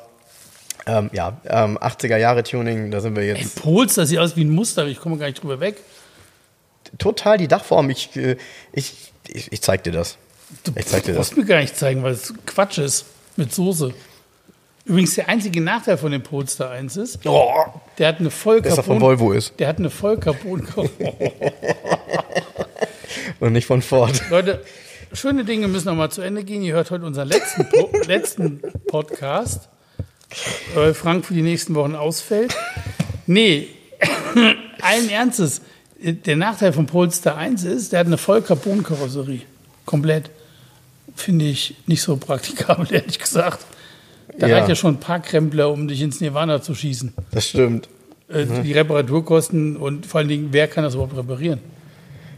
ähm, ja, ähm, 80er Jahre Tuning, da sind wir Ey, jetzt Polster sieht aus wie ein Muster, ich komme gar nicht drüber weg. total die Dachform. Ich, äh, ich, ich, ich zeig dir das. Du Ich zeig dir das. brauchst mir gar nicht zeigen, weil es Quatsch ist mit Soße. Übrigens, der einzige Nachteil von dem Polster 1 ist, Oh, der hat eine dass er von. Volvo ist Der hat eine Vollcarbon. und nicht von Ford. Leute, schöne Dinge müssen noch mal zu Ende gehen. Ihr hört heute unseren letzten, po letzten Podcast, weil Frank für die nächsten Wochen ausfällt. Nee, allen Ernstes. Der Nachteil von Polestar 1 ist, der hat eine Vollcarbon-Karosserie. Komplett. Finde ich nicht so praktikabel, ehrlich gesagt. Da Ja. reicht ja schon ein paar Krempler, um dich ins Nirvana zu schießen. Das stimmt. Äh, Die Reparaturkosten und vor allen Dingen, wer kann das überhaupt reparieren?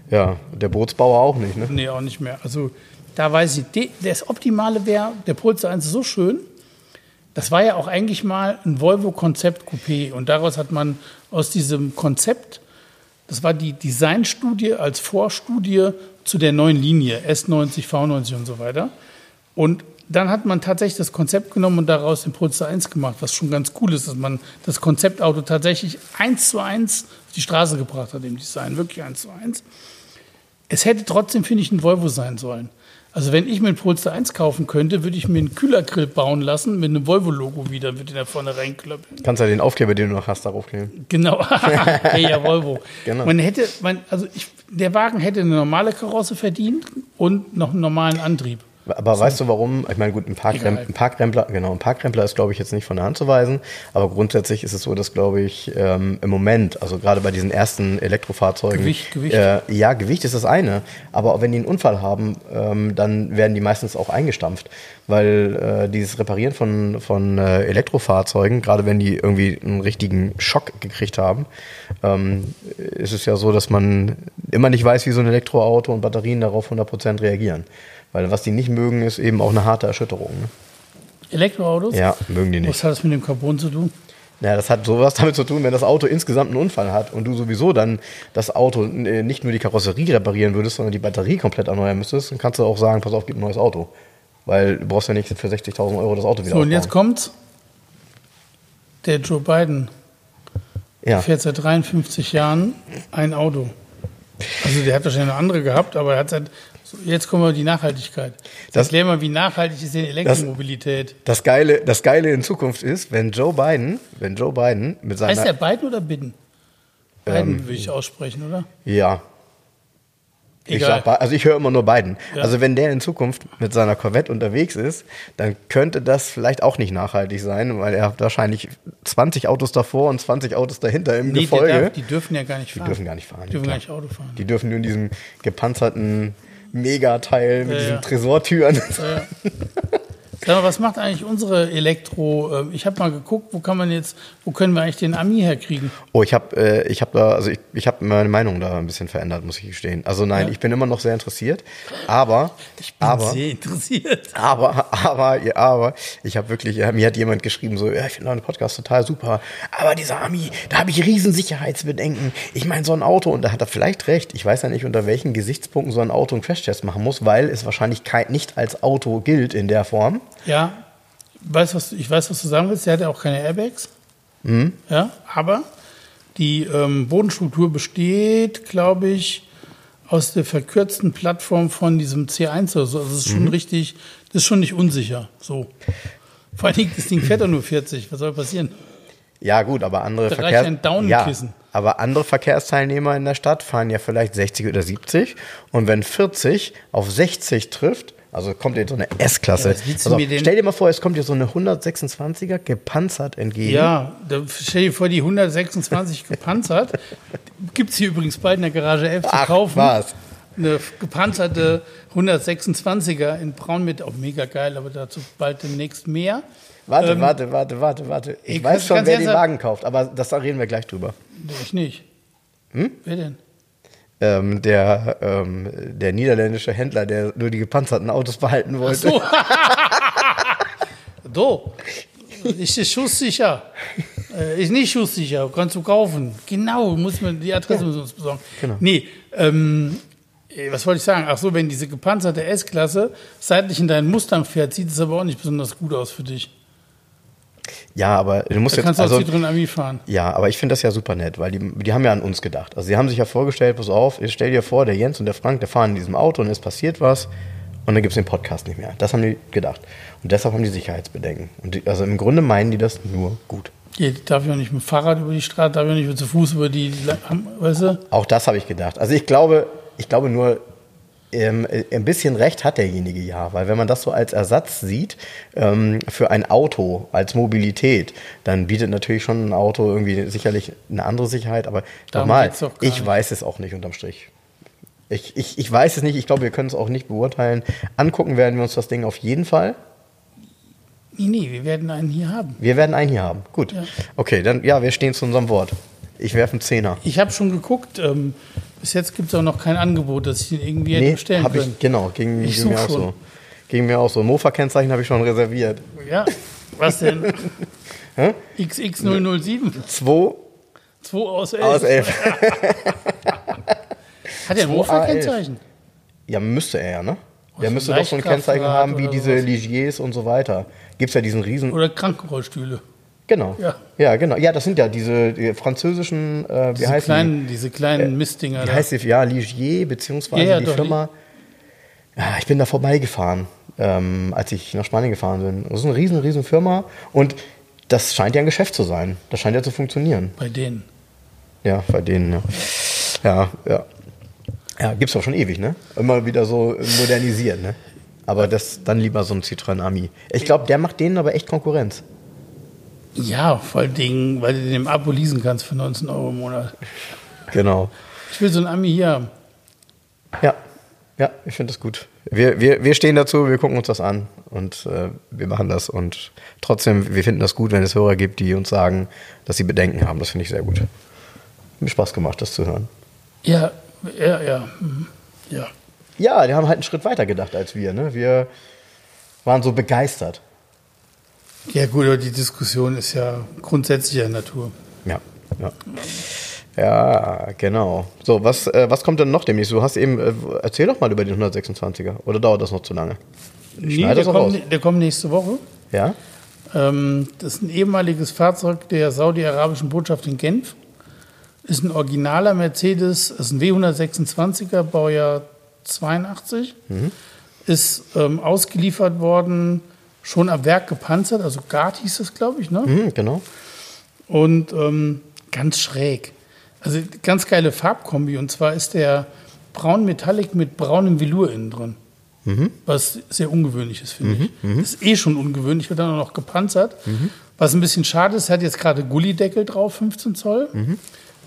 Ja, der Bootsbauer auch nicht, ne? Nee, auch nicht mehr. Also da weiß ich, das Optimale wäre, der Polestar 1 ist so schön. Das war ja auch eigentlich mal ein Volvo Konzept Coupé und daraus hat man aus diesem Konzept, das war die Designstudie als Vorstudie zu der neuen Linie S90, V90 und so weiter. Und dann hat man tatsächlich das Konzept genommen und daraus den Polestar 1 gemacht, was schon ganz cool ist, dass man das Konzeptauto tatsächlich eins zu eins auf die Straße gebracht hat im Design, wirklich eins zu eins. Es hätte trotzdem, finde ich, ein Volvo sein sollen. Also wenn ich mir einen Polestar 1 kaufen könnte, würde ich mir einen Kühlergrill bauen lassen mit einem Volvo-Logo wieder, würde ich da vorne reinklöppeln. Kannst ja den Aufkleber, den du noch hast, darauf kleben. Genau, hey, ja, Volvo. Genau. Man hätte, man, also ich, der Wagen hätte eine normale Karosse verdient und noch einen normalen Antrieb. Aber weißt du warum? Ich meine, gut, ein, Parkrem ein Parkrempler, genau, ein Parkrempler ist, glaube ich, jetzt nicht von der Hand zu weisen. Aber grundsätzlich ist es so, dass, glaube ich, ähm, im Moment, also gerade bei diesen ersten Elektrofahrzeugen. Gewicht, Gewicht. Äh, ja, Gewicht ist das eine. Aber wenn die einen Unfall haben, ähm, dann werden die meistens auch eingestampft. Weil äh, dieses Reparieren von, von äh, Elektrofahrzeugen, gerade wenn die irgendwie einen richtigen Schock gekriegt haben, ähm, ist es ja so, dass man immer nicht weiß, wie so ein Elektroauto und Batterien darauf 100% reagieren. Weil was die nicht mögen, ist eben auch eine harte Erschütterung. Ne? Elektroautos? Ja, mögen die nicht. Was hat das mit dem Carbon zu tun? Ja, das hat sowas damit zu tun, wenn das Auto insgesamt einen Unfall hat und du sowieso dann das Auto äh, nicht nur die Karosserie reparieren würdest, sondern die Batterie komplett erneuern müsstest, dann kannst du auch sagen, pass auf, gib ein neues Auto. Weil du brauchst ja nicht für 60.000 Euro das Auto wieder So, und jetzt aufbauen. kommt's. Der Joe Biden Ja, fährt seit 53 Jahren ein Auto. Also der hat wahrscheinlich noch andere gehabt, aber er hat. So, jetzt kommen wir die Nachhaltigkeit. Das- Erklär mal, wie nachhaltig ist denn Elektromobilität? das Geile, das Geile in Zukunft ist, wenn Joe Biden, wenn Joe Biden mit seiner... Heißt der Biden oder Biden? Biden Ähm, würde ich aussprechen, oder? Ja, Ich sag, also ich höre immer nur Biden. Ja. Also wenn der in Zukunft mit seiner Corvette unterwegs ist, dann könnte das vielleicht auch nicht nachhaltig sein, weil er hat wahrscheinlich 20 Autos davor und 20 Autos dahinter im Nee, Gefolge. darf, die dürfen ja gar nicht die fahren. dürfen gar nicht fahren. Die dürfen klar. gar nicht Auto fahren. Die dürfen nur in diesem gepanzerten Megateil mit Ja, diesen ja. Tresortüren. Ja. Sag mal, was macht eigentlich unsere Elektro? äh, Ich habe mal geguckt, wo kann man jetzt, wo können wir eigentlich den Ami herkriegen? Oh, ich habe äh, ich hab da, also ich, ich habe meine Meinung da ein bisschen verändert, muss ich gestehen. Also nein, Ja. ich bin immer noch sehr interessiert, aber, Ich bin aber, sehr interessiert. Aber, aber, ja, aber, ich habe wirklich, ja, mir hat jemand geschrieben, so, ja, ich finde deinen Podcast total super, aber dieser Ami, da habe ich riesen Sicherheitsbedenken. Ich meine, so ein Auto, und da hat er vielleicht recht, ich weiß ja nicht, unter welchen Gesichtspunkten so ein Auto einen Crashtest machen muss, weil es wahrscheinlich kein, nicht als Auto gilt in der Form. Ja, weiß, was, ich weiß, was du sagen willst. Der hat ja auch keine Airbags. Mhm. Ja, aber die ähm, Bodenstruktur besteht, glaube ich, aus der verkürzten Plattform von diesem C1 oder so. Also es ist Mhm. schon richtig, das ist schon nicht unsicher. So. Vor allen Dingen, das Ding fährt doch nur 40. Was soll passieren? Ja, gut, aber andere Da Verkehrs ein. Ja, aber andere Verkehrsteilnehmer in der Stadt fahren ja vielleicht 60 oder 70 und wenn 40 auf 60 trifft, also kommt jetzt so eine S-Klasse. Ja, denn- stell dir mal vor, es kommt dir so eine 126er gepanzert entgegen. Ja, stell dir vor, die 126 gepanzert. Gibt es hier übrigens bald in der Garage 11 zu Ach, kaufen. was? Eine gepanzerte 126er in Braun mit, auch mega geil, aber dazu bald demnächst mehr. Warte, Ähm, warte, warte, warte, warte. Ich ich- weiß schon, wer den Wagen kauft, aber das da reden wir gleich drüber. Ich nicht. Hm? Wer denn? Ähm, der, ähm, der niederländische Händler, der nur die gepanzerten Autos behalten wollte. So. Do. Ist es schusssicher? Äh, ist nicht schusssicher, kannst du kaufen. Genau, muss man, die Adresse müssen wir uns besorgen. Genau. Nee, ähm, äh, was wollte ich sagen? Ach so, wenn diese gepanzerte S-Klasse seitlich in deinen Mustang fährt, sieht es aber auch nicht besonders gut aus für dich. Ja, aber du musst Da jetzt kannst also, auch Citroën Ami fahren. Ja, aber ich finde das ja super nett, weil die, die haben ja an uns gedacht. Also sie haben sich ja vorgestellt, pass auf, stell dir vor, der Jens und der Frank, der fahren in diesem Auto und es passiert was und dann gibt es den Podcast nicht mehr. Das haben die gedacht. Und deshalb haben die Sicherheitsbedenken. Und die, also im Grunde meinen die das nur gut. Hier darf ich auch nicht mit dem Fahrrad über die Straße, darf ich auch nicht zu Fuß über die, weißt du? Auch das habe ich gedacht. Also ich glaube, ich glaube nur, ähm, äh, ein bisschen recht hat derjenige ja, weil wenn man das so als Ersatz sieht ähm, für ein Auto als Mobilität, dann bietet natürlich schon ein Auto irgendwie sicherlich eine andere Sicherheit, aber nochmal, ich nicht. weiß es auch nicht unterm Strich. Ich, ich, ich weiß es nicht, ich glaube, wir können es auch nicht beurteilen. Angucken werden wir uns das Ding auf jeden Fall. Nee, nee, wir werden einen hier haben. Wir werden einen hier haben. Gut. Ja. Okay, dann ja, wir stehen zu unserem Wort. Ich werfe einen Zehner. Ich habe schon geguckt, ähm, bis jetzt gibt es auch noch kein Angebot, dass ich den irgendwie hätte Nee, bestellen können. ich, genau, ging, Ich ging mir such auch schon. so. Ging mir auch so. Mofa-Kennzeichen habe ich schon reserviert. Ja, was denn? Hä? XX007, 2 2 aus 11. aus 11. Hat er ein 2A11. Mofa-Kennzeichen? Ja, müsste er ja, ne? Der so müsste doch so ein Kennzeichen haben wie diese. Ligiers und so weiter. Gibt es ja diesen riesen. Oder Krankenrollstühle? Genau. Ja. Ja, genau. Ja, das sind ja diese die französischen, äh, wie Diese heißen kleinen, diese kleinen Mistdinger die? Wie heißt die? Ja, Ligier, beziehungsweise Ja, ja, die Firma. Ja, ich bin da vorbeigefahren, ähm, als ich nach Spanien gefahren bin. Das ist eine riesen, riesen Firma und das scheint ja ein Geschäft zu sein. Das scheint ja zu funktionieren. Bei denen. Ja, bei denen, ja. Ja, ja. Ja, gibt's doch schon ewig, ne? Immer wieder so modernisiert, ne? Aber das dann lieber so ein Citroën Ami. Ich glaube, der macht denen aber echt Konkurrenz. Ja, vor allen Dingen, weil du den im Abo leasen kannst für 19 Euro im Monat. Genau. Ich will so ein Ami hier haben. Ja, ja, ich finde das gut. Wir, wir, wir stehen dazu, wir gucken uns das an und äh, wir machen das. Und trotzdem, wir finden das gut, wenn es Hörer gibt, die uns sagen, dass sie Bedenken haben. Das finde ich sehr gut. Hat mir Spaß gemacht, das zu hören. Ja, ja, ja. mhm. Ja. Ja, die haben halt einen Schritt weiter gedacht als wir. Ne? Wir waren so begeistert. Ja, gut, aber die Diskussion ist ja grundsätzlicher Natur. Ja, ja. Ja, genau. So, was, äh, was kommt denn noch demnächst? Du hast eben, äh, erzähl doch mal über den 126er. Oder dauert das noch zu lange? Nee, schneide der kommt, der kommt nächste Woche. Ja? Ähm, das ist ein ehemaliges Fahrzeug der saudi-arabischen Botschaft in Genf. Ist ein originaler Mercedes, ist ein W126er, Baujahr 82. Ist ähm, ausgeliefert worden, schon am Werk gepanzert, also Gard hieß es, glaube ich. Ne? Mhm, genau. Und ähm, ganz schräg. Also ganz geile Farbkombi. Und zwar ist der braun Metallic mit braunem Velour innen drin. Was sehr ungewöhnlich ist, finde ich. Ist eh schon ungewöhnlich, wird dann auch noch gepanzert. Was ein bisschen schade ist, hat jetzt gerade Gullideckel drauf, 15 Zoll.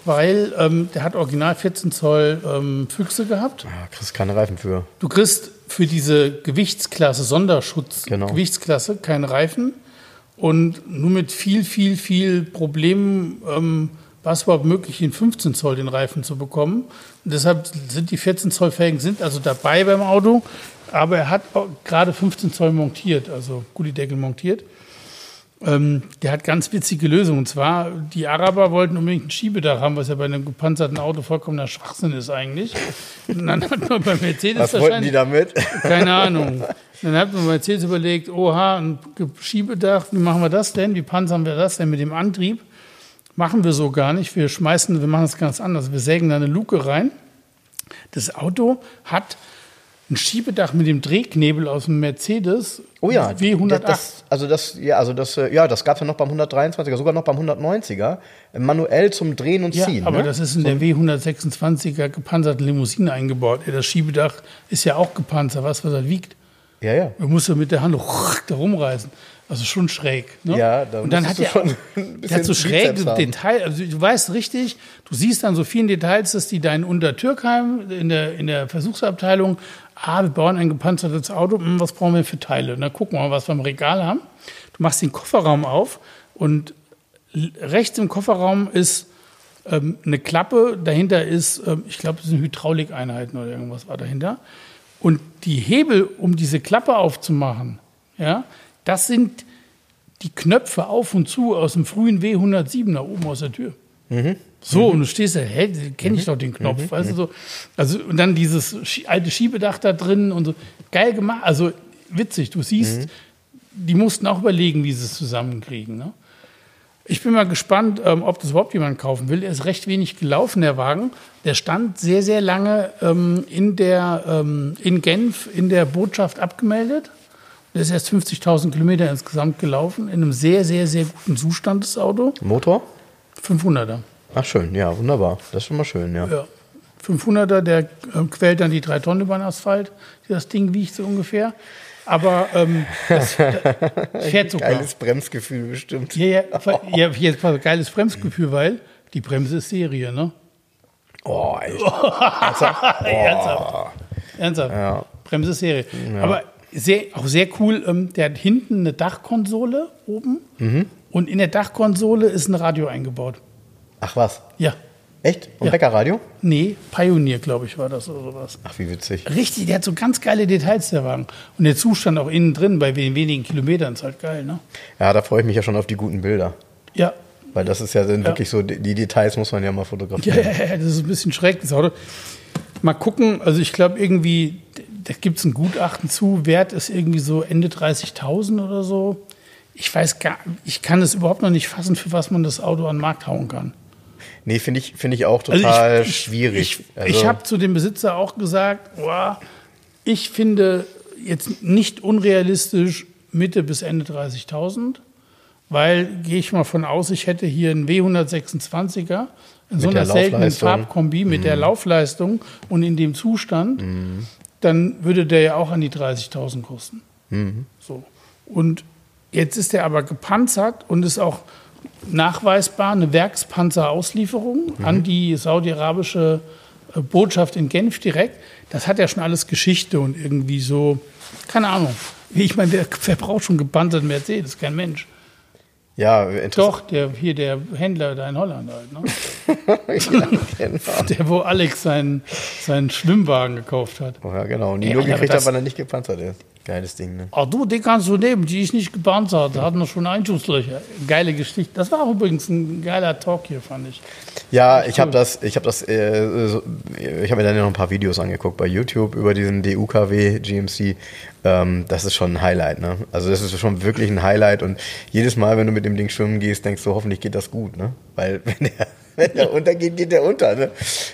Weil ähm, der hat original 14 Zoll ähm, Füchse gehabt. Ja, kriegst keine Reifen für. Du kriegst für diese Gewichtsklasse, Sonderschutz, Genau. Gewichtsklasse, keine Reifen. Und nur mit viel, viel, viel Problemen ähm, war es überhaupt möglich, in 15 Zoll den Reifen zu bekommen. Und deshalb sind die 14 Zoll Felgen sind also dabei beim Auto. Aber er hat gerade 15 Zoll montiert, also Gullideckel montiert. Ähm, der hat ganz witzige Lösungen. Und zwar, die Araber wollten unbedingt ein Schiebedach haben, was ja bei einem gepanzerten Auto vollkommener Schwachsinn ist eigentlich. Und dann hat man bei Mercedes Was wollten die damit? keine Ahnung. Dann hat man bei Mercedes überlegt, oha, ein Schiebedach, wie machen wir das denn? Wie panzern wir das denn mit dem Antrieb? Machen wir so gar nicht. Wir schmeißen, wir machen es ganz anders. Wir sägen da eine Luke rein. Das Auto hat ein Schiebedach mit dem Drehknebel aus dem Mercedes Oh ja, W108. Das, also das, ja, also das, äh, ja, das gab es ja noch beim 123er, sogar noch beim 190er, äh, manuell zum Drehen und ja, Ziehen. aber ne? das ist in der W126er gepanzerten Limousine eingebaut. Das Schiebedach ist ja auch gepanzert, du, was er wiegt? ja, ja. Du musst ja mit der Hand da rumreißen. Also schon schräg. Ne? Ja, da und dann hat er, schon ein der hat so haben. Details. Also du weißt richtig, du siehst dann so vielen Details, dass die da in Untertürkheim in der, in der Versuchsabteilung, ah, wir bauen ein gepanzertes Auto, hm, was brauchen wir für Teile? Und dann gucken wir mal, was wir im Regal haben. Du machst den Kofferraum auf und rechts im Kofferraum ist ähm, eine Klappe, dahinter ist, ähm, ich glaube, das sind Hydraulikeinheiten oder irgendwas war dahinter. Und die Hebel, um diese Klappe aufzumachen, ja, das sind die Knöpfe auf und zu aus dem frühen W107 da oben aus der Tür. So, und du stehst da, hä, kenne ich doch den Knopf, weißt du so. Also, und dann dieses alte Schiebedach da drin und so. Geil gemacht, also witzig, du siehst, die mussten auch überlegen, wie sie es zusammenkriegen. Ne? Ich bin mal gespannt, ähm, ob das überhaupt jemand kaufen will. Er ist recht wenig gelaufen, der Wagen. Der stand sehr, sehr lange ähm, in, der, ähm, in Genf in der Botschaft abgemeldet. Der ist erst 50.000 Kilometer insgesamt gelaufen, in einem sehr, sehr, sehr guten Zustand, das Auto. Motor? 500er. Ach schön, ja, wunderbar. Das ist schon mal schön, ja. Ja. 500er, der äh, quält dann die drei Tonnen über den Asphalt. Das Ding wiegt so ungefähr. Aber ähm, das, das fährt sogar. Geiles Bremsgefühl bestimmt. Ja, ja, ja, jetzt ein geiles Bremsgefühl, weil die Bremse ist Serie, ne? Oh, echt. Ernsthaft? Ernsthaft. Ernsthaft. Ja. Bremse ist Serie. Aber sehr, auch sehr cool, ähm, der hat hinten eine Dachkonsole oben Mhm. und in der Dachkonsole ist ein Radio eingebaut. Ach was? Ja. Echt? Und Ja. Bäckerradio? Nee, Pioneer, glaube ich, war das oder sowas. Ach, wie witzig. Richtig, der hat so ganz geile Details, der Wagen. Und der Zustand auch innen drin, bei wen- wenigen Kilometern, ist halt geil, ne? Ja, da freue ich mich ja schon auf die guten Bilder. Ja. Weil das ist ja dann Ja. wirklich so, die Details muss man ja mal fotografieren. ja, ja, das ist ein bisschen Auto. Mal gucken, also ich glaube irgendwie, da gibt es ein Gutachten zu, Wert ist irgendwie so Ende 30.000 oder so. Ich weiß gar, ich kann es überhaupt noch nicht fassen, für was man das Auto an den Markt hauen kann. Nee, finde ich, finde ich auch Also total ich, ich, schwierig. Ich, also, ich habe zu dem Besitzer auch gesagt, boah, ich finde jetzt nicht unrealistisch Mitte bis Ende 30.000, weil gehe ich mal von aus, ich hätte hier einen W126er in so einer seltenen. Farbkombi mit der Laufleistung und in dem Zustand, dann würde der ja auch an die 30.000 kosten. So. Und jetzt ist der aber gepanzert und ist auch nachweisbar eine Werkspanzerauslieferung an die saudi-arabische äh, Botschaft in Genf direkt. Das hat ja schon alles Geschichte und irgendwie so, keine Ahnung. Ich meine, wer, wer braucht schon gepanzerten Mercedes? Kein Mensch. ja. Doch, der hier der Händler da in Holland halt, ne? ja, genau. Der, wo Alex seinen, seinen Schwimmwagen gekauft hat. Oh, ja, genau. Nie Ja, nur aber gekriegt hat, weil er nicht gepanzert ist. Geiles Ding, ne? Ach du, den kannst du nehmen, die ist nicht gepanzert, hat noch schon Einschusslöcher. Geile Geschichte. Das war übrigens ein geiler Talk hier, fand ich. Ja, ich habe cool. das, ich habe das, äh, so, ich habe mir dann noch ein paar Videos angeguckt bei YouTube über diesen DUKW GMC. Ähm, das ist schon ein Highlight, ne? Also das ist schon wirklich ein Highlight und jedes Mal, wenn du mit dem Ding schwimmen gehst, denkst du, hoffentlich geht das gut, ne? Weil wenn der, wenn der untergeht, geht der unter, ne?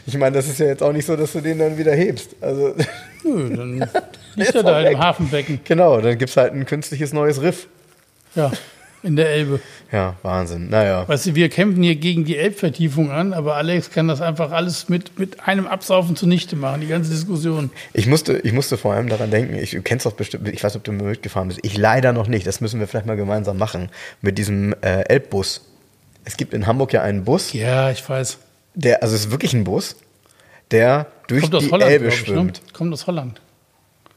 Ich meine, das ist ja jetzt auch nicht so, dass du den dann wieder hebst. Also Nö, dann liegt ist er da im Hafenbecken. genau, dann gibt's halt ein künstliches neues Riff. Ja, in der Elbe. Ja, Wahnsinn. Naja. Weißt du, wir kämpfen hier gegen die Elbvertiefung an, aber Alex kann das einfach alles mit, mit einem Absaufen zunichte machen, die ganze Diskussion. Ich musste, ich musste vor allem daran denken, ich, du kennst doch bestimmt, ich weiß, ob du mitgefahren bist. Ich leider noch nicht, das müssen wir vielleicht mal gemeinsam machen, mit diesem äh, Elbbus. Es gibt in Hamburg ja einen Bus, Ja, ich weiß. der, also es ist wirklich ein Bus, der durch Kommt aus die Holland, Elbe ich, ne? schwimmt. Kommt aus Holland.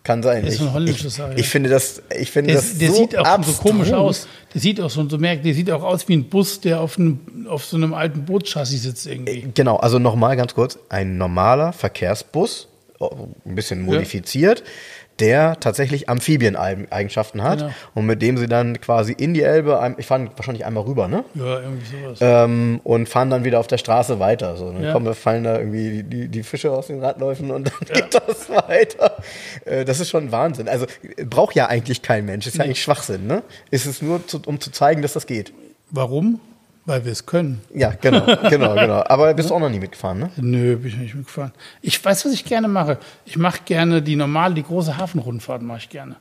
Kann sein. Ist ich, ein holländisches ich, ja. ich finde das, ich finde Der, das der so sieht auch schon so abstrus. komisch aus. Der sieht auch so, so merkt, der sieht auch aus wie ein Bus, der auf, einem, auf so einem alten Bootschassis sitzt irgendwie. Genau, also nochmal ganz kurz, ein normaler Verkehrsbus, oh, ein bisschen modifiziert, der tatsächlich Amphibien-Eigenschaften hat Genau. und mit dem sie dann quasi in die Elbe, ich fahre wahrscheinlich einmal rüber, ne? Ja, irgendwie sowas. Ähm, und fahren dann wieder auf der Straße weiter. So. Dann Ja. kommen, fallen da irgendwie die, die, die Fische aus den Radläufen und dann geht das weiter. Äh, das ist schon Wahnsinn. Also braucht ja eigentlich kein Mensch. Ist ja eigentlich Schwachsinn, ne? Ist es nur, zu, um zu zeigen, dass das geht. Warum? Weil wir es können. Ja, genau, genau, genau. Aber bist du auch noch nie mitgefahren, ne? Nö, bin ich nicht mitgefahren. Ich weiß, was ich gerne mache. Ich mache gerne die normale, die große Hafenrundfahrt mache ich gerne.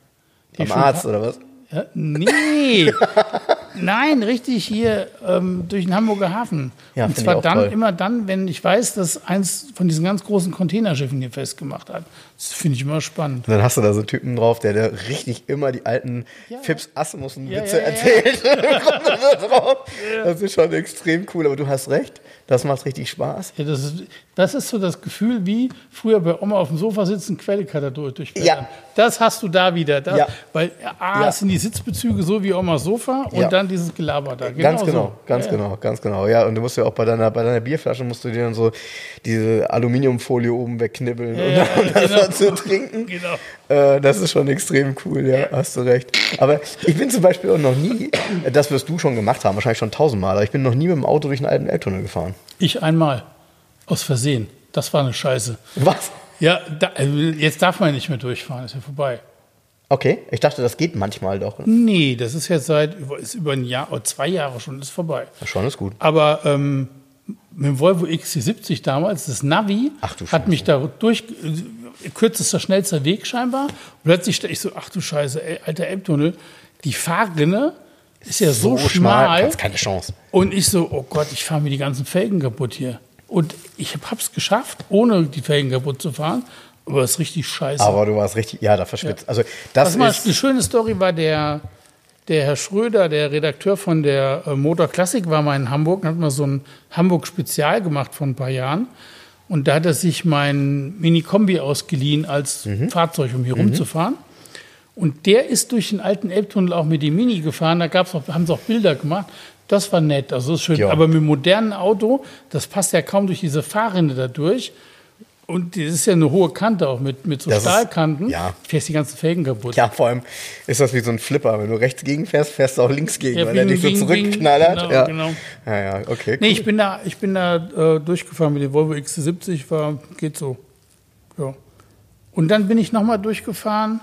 Die Am Arzt oder was? Ja, nee. Nein, richtig hier ähm, durch den Hamburger Hafen. Ja, Und zwar dann toll. immer dann, wenn ich weiß, dass eins von diesen ganz großen Containerschiffen hier festgemacht hat. Das finde ich immer spannend. Und dann hast du da so Typen drauf, der, der richtig immer die alten Ja. Fips Asmussen Ja, ja, erzählt. Er. Das ist schon extrem cool, aber du hast recht. Das macht richtig Spaß. Ja, das, ist, das ist so das Gefühl, wie früher bei Oma auf dem Sofa sitzen, Quellekater durch, durchblättern. Ja. Das hast du da wieder. Das, Ja. Weil A, Ja. sind die Sitzbezüge so wie Omas Sofa und Ja. dann dieses Gelaber da. ganz so. genau, ganz ja. genau, ganz genau. Ja, und du musst ja auch bei deiner, bei deiner Bierflasche musst du dir dann so diese Aluminiumfolie oben wegknibbeln und, Ja, und das genau. zu trinken. Genau. Äh, das ist schon extrem cool, ja, hast du recht. Aber ich bin zum Beispiel auch noch nie, das wirst du schon gemacht haben, wahrscheinlich schon tausendmal, aber ich bin noch nie mit dem Auto durch einen alten Elbtunnel gefahren. Ich einmal. Aus Versehen. Das war eine Scheiße. Was? Ja, da, also jetzt darf man nicht mehr durchfahren, ist ja vorbei. Okay, ich dachte, das geht manchmal doch. Nee, das ist jetzt seit über, ist über ein Jahr oder zwei Jahre schon, ist vorbei. Ja, schon ist gut. Aber ähm, mit dem Volvo XC70 damals, das Navi, Ach hat mich da durch, äh, kürzester, schnellster Weg scheinbar. Und plötzlich ich so, ach du Scheiße, ey, alter Elbtunnel, die Fahrrinne ist ja so, schmal. kannst keine Chance. Und ich so, oh Gott, ich fahre mir die ganzen Felgen kaputt hier. Und ich habe es geschafft, ohne die Felgen kaputt zu fahren. Aber es ist richtig scheiße. Aber du warst richtig, ja, da verschwitzt. Also das Was mal ist, eine schöne Story war, der, der Herr Schröder, der Redakteur von der äh, Motor Classic, war mal in Hamburg und hat mal so ein Hamburg-Spezial gemacht vor ein paar Jahren. Und da hat er sich mein Mini-Kombi ausgeliehen als Mhm. Fahrzeug, um hier rumzufahren. Und der ist durch den alten Elbtunnel auch mit dem Mini gefahren. Da gab's auch, haben sie auch Bilder gemacht. Das war nett, also das ist schön. Ja. Aber mit dem modernen Auto, das passt ja kaum durch diese Fahrrinne da durch. Und das ist ja eine hohe Kante auch mit, mit so Das ist- Stahlkanten. ja. Fährst die ganzen Felgen kaputt. ja, vor allem ist das wie so ein Flipper. Wenn du rechts gegen fährst, fährst du auch links gegen, Ja, weil er dich so zurückknallert. wegen- ja. genau, genau. ja, ja, okay. Nee, cool. ich bin da, ich bin da äh, durchgefahren mit dem Volvo XC70, war, geht so. Ja. Und dann bin ich nochmal durchgefahren.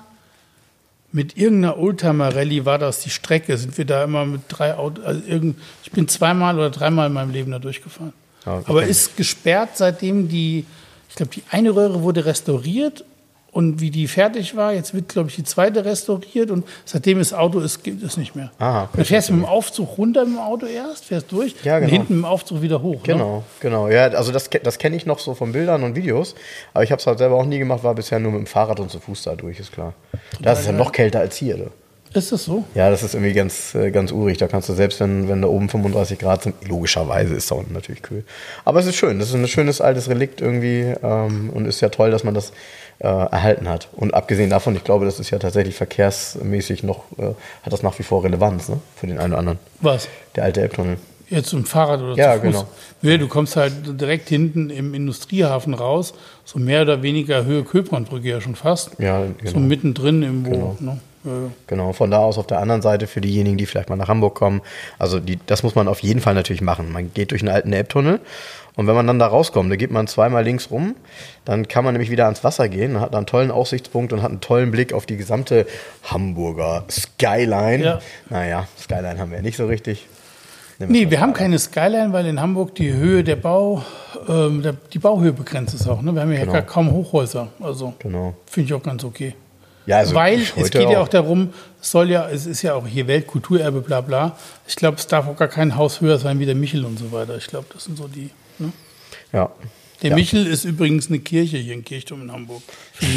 Mit irgendeiner Oldtimer-Rallye war das die Strecke. Sind wir da immer mit drei Autos. Also irgend, ich bin zweimal oder dreimal in meinem Leben da durchgefahren. Okay. Aber ist gesperrt, seitdem die, ich glaube, die eine Röhre wurde restauriert und wie die fertig war, jetzt wird, glaube ich, die zweite restauriert und seitdem das Auto ist, gibt es nicht mehr. Ah, okay. Dann fährst du mit dem Aufzug runter mit dem Auto erst, fährst durch Ja, und genau. hinten mit dem Aufzug wieder hoch. Ne? Genau, genau. Ja, also das, das kenne ich noch so von Bildern und Videos. Aber ich habe es halt selber auch nie gemacht, war bisher nur mit dem Fahrrad und zu Fuß da durch, ist klar. Da ist es ja noch kälter als hier. Du. Ist das so? Ja, das ist irgendwie ganz, äh, ganz urig. Da kannst du selbst, wenn, wenn da oben 35 Grad sind, logischerweise ist da unten natürlich kühl. Aber es ist schön. Das ist ein schönes altes Relikt irgendwie ähm, und ist ja toll, dass man das äh, erhalten hat. Und abgesehen davon, ich glaube, das ist ja tatsächlich verkehrsmäßig noch, äh, hat das nach wie vor Relevanz ne? für den einen oder anderen. Was? Der alte Elbtunnel. Jetzt zum Fahrrad oder Ja, zu Fuß? genau. Du kommst halt direkt hinten im Industriehafen raus, so mehr oder weniger Höhe Köbrandbrücke ja schon fast. Ja, So genau. mittendrin irgendwo. Genau. Ne? Ja, ja. Genau, von da aus auf der anderen Seite für diejenigen, die vielleicht mal nach Hamburg kommen. Also die, das muss man auf jeden Fall natürlich machen. Man geht durch einen alten Elbtunnel und wenn man dann da rauskommt, da geht man zweimal links rum, dann kann man nämlich wieder ans Wasser gehen, hat da einen tollen Aussichtspunkt und hat einen tollen Blick auf die gesamte Hamburger Skyline. Ja. Naja, Skyline haben wir ja nicht so richtig. Nehmen Nee, wir haben keine Skyline, weil in Hamburg die Höhe der Bau, ähm, der, die Bauhöhe begrenzt ist auch. Ne? Wir haben ja Genau. gar kaum Hochhäuser. Also Genau. finde ich auch ganz okay. Ja, also Weil es geht ja auch. auch darum, es soll ja, es ist ja auch hier Weltkulturerbe, bla bla. Ich glaube, es darf auch gar kein Haus höher sein wie der Michel und so weiter. Ich glaube, das sind so die. Ne? Ja. Der Ja. Michel ist übrigens eine Kirche hier in Kirchturm in Hamburg.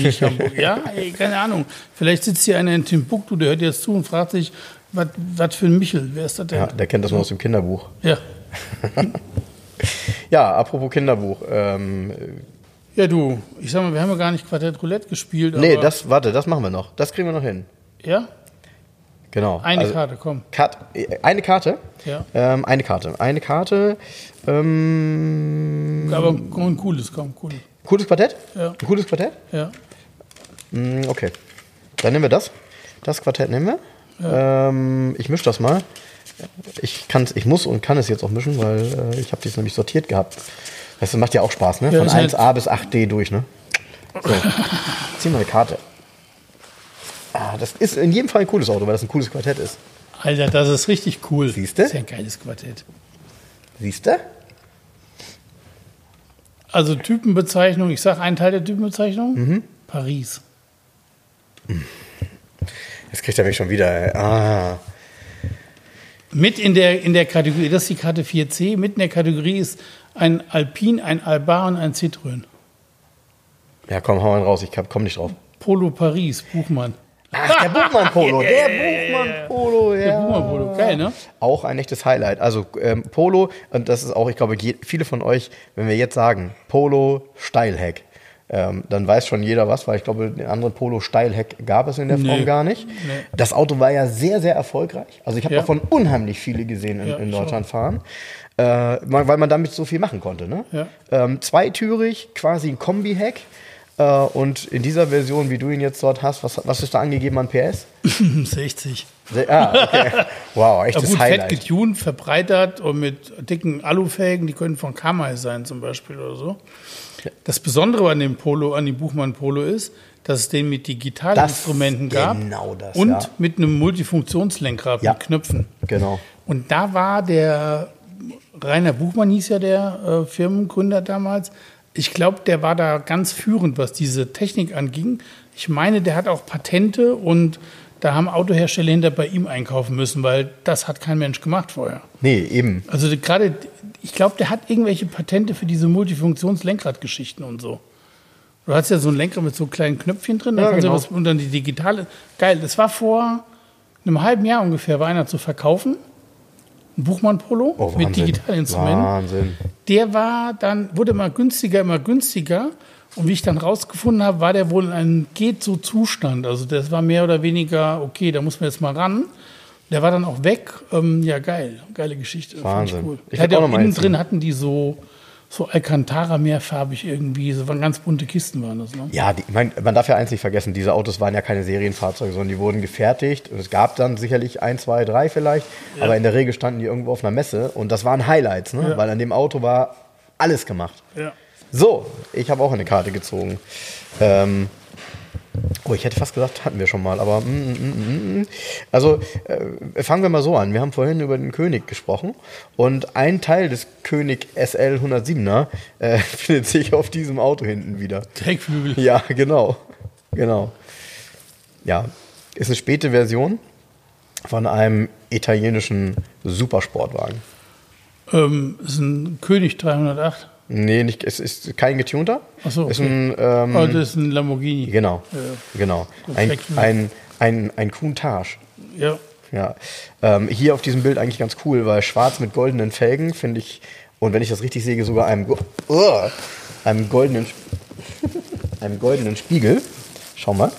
Nicht Hamburg. Ja, ey, keine Ahnung. Vielleicht sitzt hier einer in Timbuktu, der hört jetzt zu und fragt sich, was was für ein Michel? Wer ist das denn? ja, der kennt das nur aus dem Kinderbuch. Ja. Ja, apropos Kinderbuch. Ähm, Ja, du, ich sag mal, wir haben ja gar nicht Quartett Roulette gespielt. nee, aber, das, warte, das machen wir noch. Das kriegen wir noch hin. Ja? Genau. Eine Also- Karte, komm. Kat eine Karte? Ja. Ähm, eine Karte. Eine Karte. Ähm, Aber ein cooles, komm, cool. cooles Quartett? Ja. Ein cooles Quartett? Ja. Mm, okay. Dann nehmen wir das. Das Quartett nehmen wir. Ähm, ich mische das mal. Ich, kann's, ich muss und kann es jetzt auch mischen, weil äh, ich habe dies nämlich sortiert gehabt. Das macht ja auch Spaß, ne? Ja, Von ist halt- 1a bis 8d durch, ne? So. Zieh mal eine Karte. Ah, das ist in jedem Fall ein cooles Auto, weil das ein cooles Quartett ist. Alter, das ist richtig cool. Siehste? Das ist ja ein geiles Quartett. Siehst du? Also Typenbezeichnung, ich sag einen Teil der Typenbezeichnung. Mhm. Paris. Jetzt kriegt er mich schon wieder. Ah. Mit in der, in der Kategorie, das ist die Karte 4C, mit in der Kategorie ist ein Alpin, ein Alba und ein Citroën. Ja, komm, hau einen raus. Ich komm nicht drauf. Polo Paris, Buchmann. Ach, der Buchmann Polo, der Buchmann Polo, ja. Der Buchmann Polo, geil, ne? Auch ein echtes Highlight. Also ähm, Polo, und das ist auch, ich glaube, je, viele von euch, wenn wir jetzt sagen, Polo Steilheck, ähm, dann weiß schon jeder was, weil ich glaube, den anderen Polo Steilheck gab es in der Form Nee. gar nicht. Das Auto war ja sehr, sehr erfolgreich. Also ich habe Ja. davon unheimlich viele gesehen in, Ja, in Deutschland fahren. Äh, weil man damit so viel machen konnte. Ne? Ja. Ähm, zweitürig, quasi ein Kombi-Heck. Äh, und in dieser Version, wie du ihn jetzt dort hast, was, was ist da angegeben an PS? 60. Se- Ah, okay. Wow, Ja, echtes gut, fett Highlight. getuned, verbreitert und mit dicken Alufelgen, die können von Kamai sein zum Beispiel oder so. Das Besondere an dem Polo, an dem Buchmann Polo ist, dass es den mit Digitalinstrumenten gab genau das, und ja. mit einem Multifunktionslenkrad Ja. mit Knöpfen. Genau. Und da war der Rainer Buchmann hieß ja der äh, Firmengründer damals. Ich glaube, der war da ganz führend, was diese Technik anging. Ich meine, der hat auch Patente und da haben Autohersteller hinter bei ihm einkaufen müssen, weil das hat kein Mensch gemacht vorher. Nee, eben. Also gerade, ich glaube, der hat irgendwelche Patente für diese Multifunktions-Lenkradgeschichten und so. Du hast ja so ein Lenkrad mit so kleinen Knöpfchen drin, Ja, genau. was, und dann die digitale. Geil, das war vor einem halben Jahr ungefähr, war einer zu verkaufen. Ein Buchmann-Polo Oh, mit. Digitalinstrumenten. Wahnsinn. Der war dann, wurde immer günstiger, immer günstiger. Und wie ich dann rausgefunden habe, war der wohl in einem Geht-so-Zustand. Also das war mehr oder weniger, okay, da muss man jetzt mal ran. Der war dann auch weg. Ähm, ja, geil. Geile Geschichte. Fand Wahnsinn. Ich cool. Ich hab auch innen drin hatten die so, so Alcantara mehrfarbig irgendwie. So waren ganz bunte Kisten waren das, ne? Ja, die, mein, man darf ja eins nicht vergessen, diese Autos waren ja keine Serienfahrzeuge, sondern die wurden gefertigt. Und es gab dann sicherlich ein, zwei, drei vielleicht, aber in der Regel standen die irgendwo auf einer Messe und das waren Highlights, ne? Ja. weil an dem Auto war alles gemacht. Ja. So, ich habe auch eine Karte gezogen. Ähm, oh, ich hätte fast gesagt, hatten wir schon mal, aber mm, mm, mm, mm. also äh, fangen wir mal so an. Wir haben vorhin über den König gesprochen und ein Teil des König SL 107er äh, findet sich auf diesem Auto hinten wieder. Heckflügel. Ja, genau. Genau. Ja, ist eine späte Version von einem italienischen Supersportwagen. Ähm, ist ein König 308. Nee, nicht, es ist kein getunter. Ach so, Ist okay. ein, ähm, oh, das ist ein Lamborghini. genau, Ja. genau. Ein, ein, ein, ein Countach. Ja. Ja. Ähm, hier auf diesem Bild eigentlich ganz cool, weil schwarz mit goldenen Felgen finde ich, und wenn ich das richtig sehe, sogar einem, Uah, einem goldenen, einem goldenen Spiegel. Schau mal.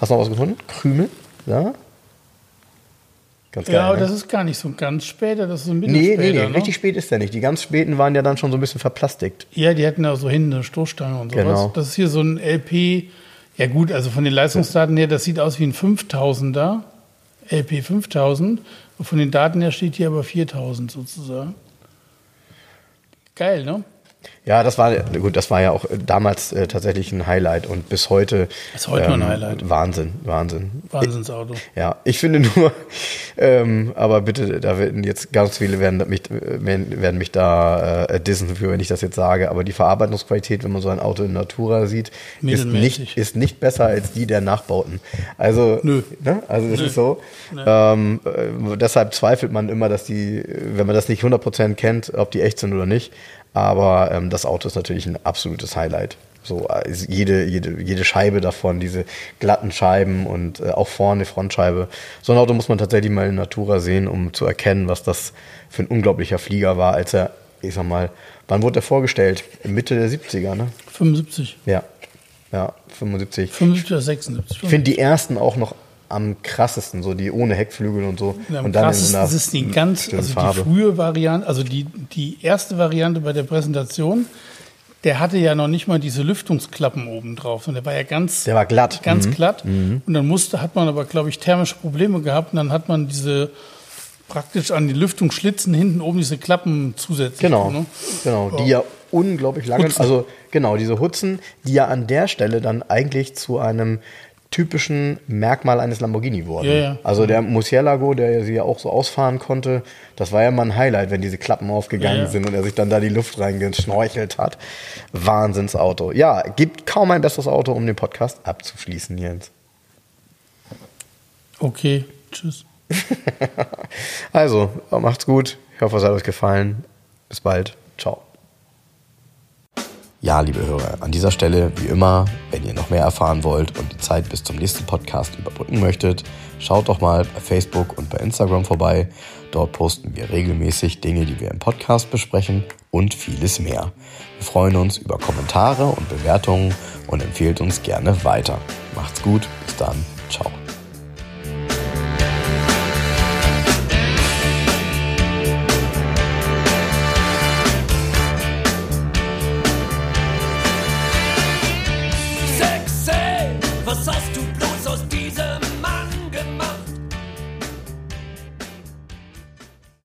Hast du noch was gefunden? Krümel? Ja. Ganz geil. Ja, aber ne? das ist gar nicht so ganz später, das ist ein bisschen Nee, später. nee, nee, ne? richtig spät ist der nicht. Die ganz späten waren ja dann schon so ein bisschen verplastigt. Ja, die hatten da so hinten eine Stoßstange und sowas. Genau. Das ist hier so ein LP. Ja gut, also von den Leistungsdaten her, das sieht aus wie ein 5000er, LP 5000. Und von den Daten her steht hier aber 4000 sozusagen. Geil, ne? Ja, das war gut, das war ja auch äh, damals äh, tatsächlich ein Highlight und bis heute. ähm, Ist heute noch ein Highlight. Wahnsinn, Wahnsinn. Wahnsinnsauto. Ja, ich finde nur, ähm, aber bitte, da werden jetzt ganz viele werden mich, werden mich da äh, dissen für, wenn ich das jetzt sage, aber die Verarbeitungsqualität, wenn man so ein Auto in Natura sieht, ist nicht, ist nicht besser als die der Nachbauten. Also, Nö. Ne? also das Nö. ist so. Ähm, äh, deshalb zweifelt man immer, dass die, wenn man das nicht 100% kennt, ob die echt sind oder nicht. Aber ähm, das Auto ist natürlich ein absolutes Highlight. So äh, jede, jede, jede Scheibe davon, diese glatten Scheiben und äh, auch vorne Frontscheibe. So ein Auto muss man tatsächlich mal in Natura sehen, um zu erkennen, was das für ein unglaublicher Flieger war, als er, ich sag mal, wann wurde er vorgestellt? Mitte der 70er, ne? 75. Ja. Ja, 75. 75 oder 76. Ich finde die ersten auch noch am krassesten, so die ohne Heckflügel und so. Ja, und dann in so einer ist die ganz, also Farbe. die frühe Variante, also die, die erste Variante bei der Präsentation, der hatte ja noch nicht mal diese Lüftungsklappen oben drauf, sondern der war ja ganz, Der war glatt. ganz Mhm. glatt. Und dann musste, hat man aber, glaube ich, thermische Probleme gehabt und dann hat man diese praktisch an die Lüftungsschlitzen hinten oben diese Klappen zusätzlich. Genau, Ne? genau, die ja unglaublich lange, Hutzen. also genau, diese Hutzen, die ja an der Stelle dann eigentlich zu einem typischen Merkmal eines Lamborghini wurden. Ja, ja. Also der Murcielago, der sie ja auch so ausfahren konnte, das war ja mal ein Highlight, wenn diese Klappen aufgegangen ja. sind und er sich dann da die Luft reingeschnorchelt hat. Wahnsinnsauto. Ja, gibt kaum ein besseres Auto, um den Podcast abzuschließen, Jens. Okay, tschüss. Also, macht's gut. Ich hoffe, es hat euch gefallen. Bis bald. Ciao. Ja, liebe Hörer, an dieser Stelle, wie immer, wenn ihr noch mehr erfahren wollt und die Zeit bis zum nächsten Podcast überbrücken möchtet, schaut doch mal bei Facebook und bei Instagram vorbei. Dort posten wir regelmäßig Dinge, die wir im Podcast besprechen und vieles mehr. Wir freuen uns über Kommentare und Bewertungen und empfehlt uns gerne weiter. Macht's gut, bis dann, ciao.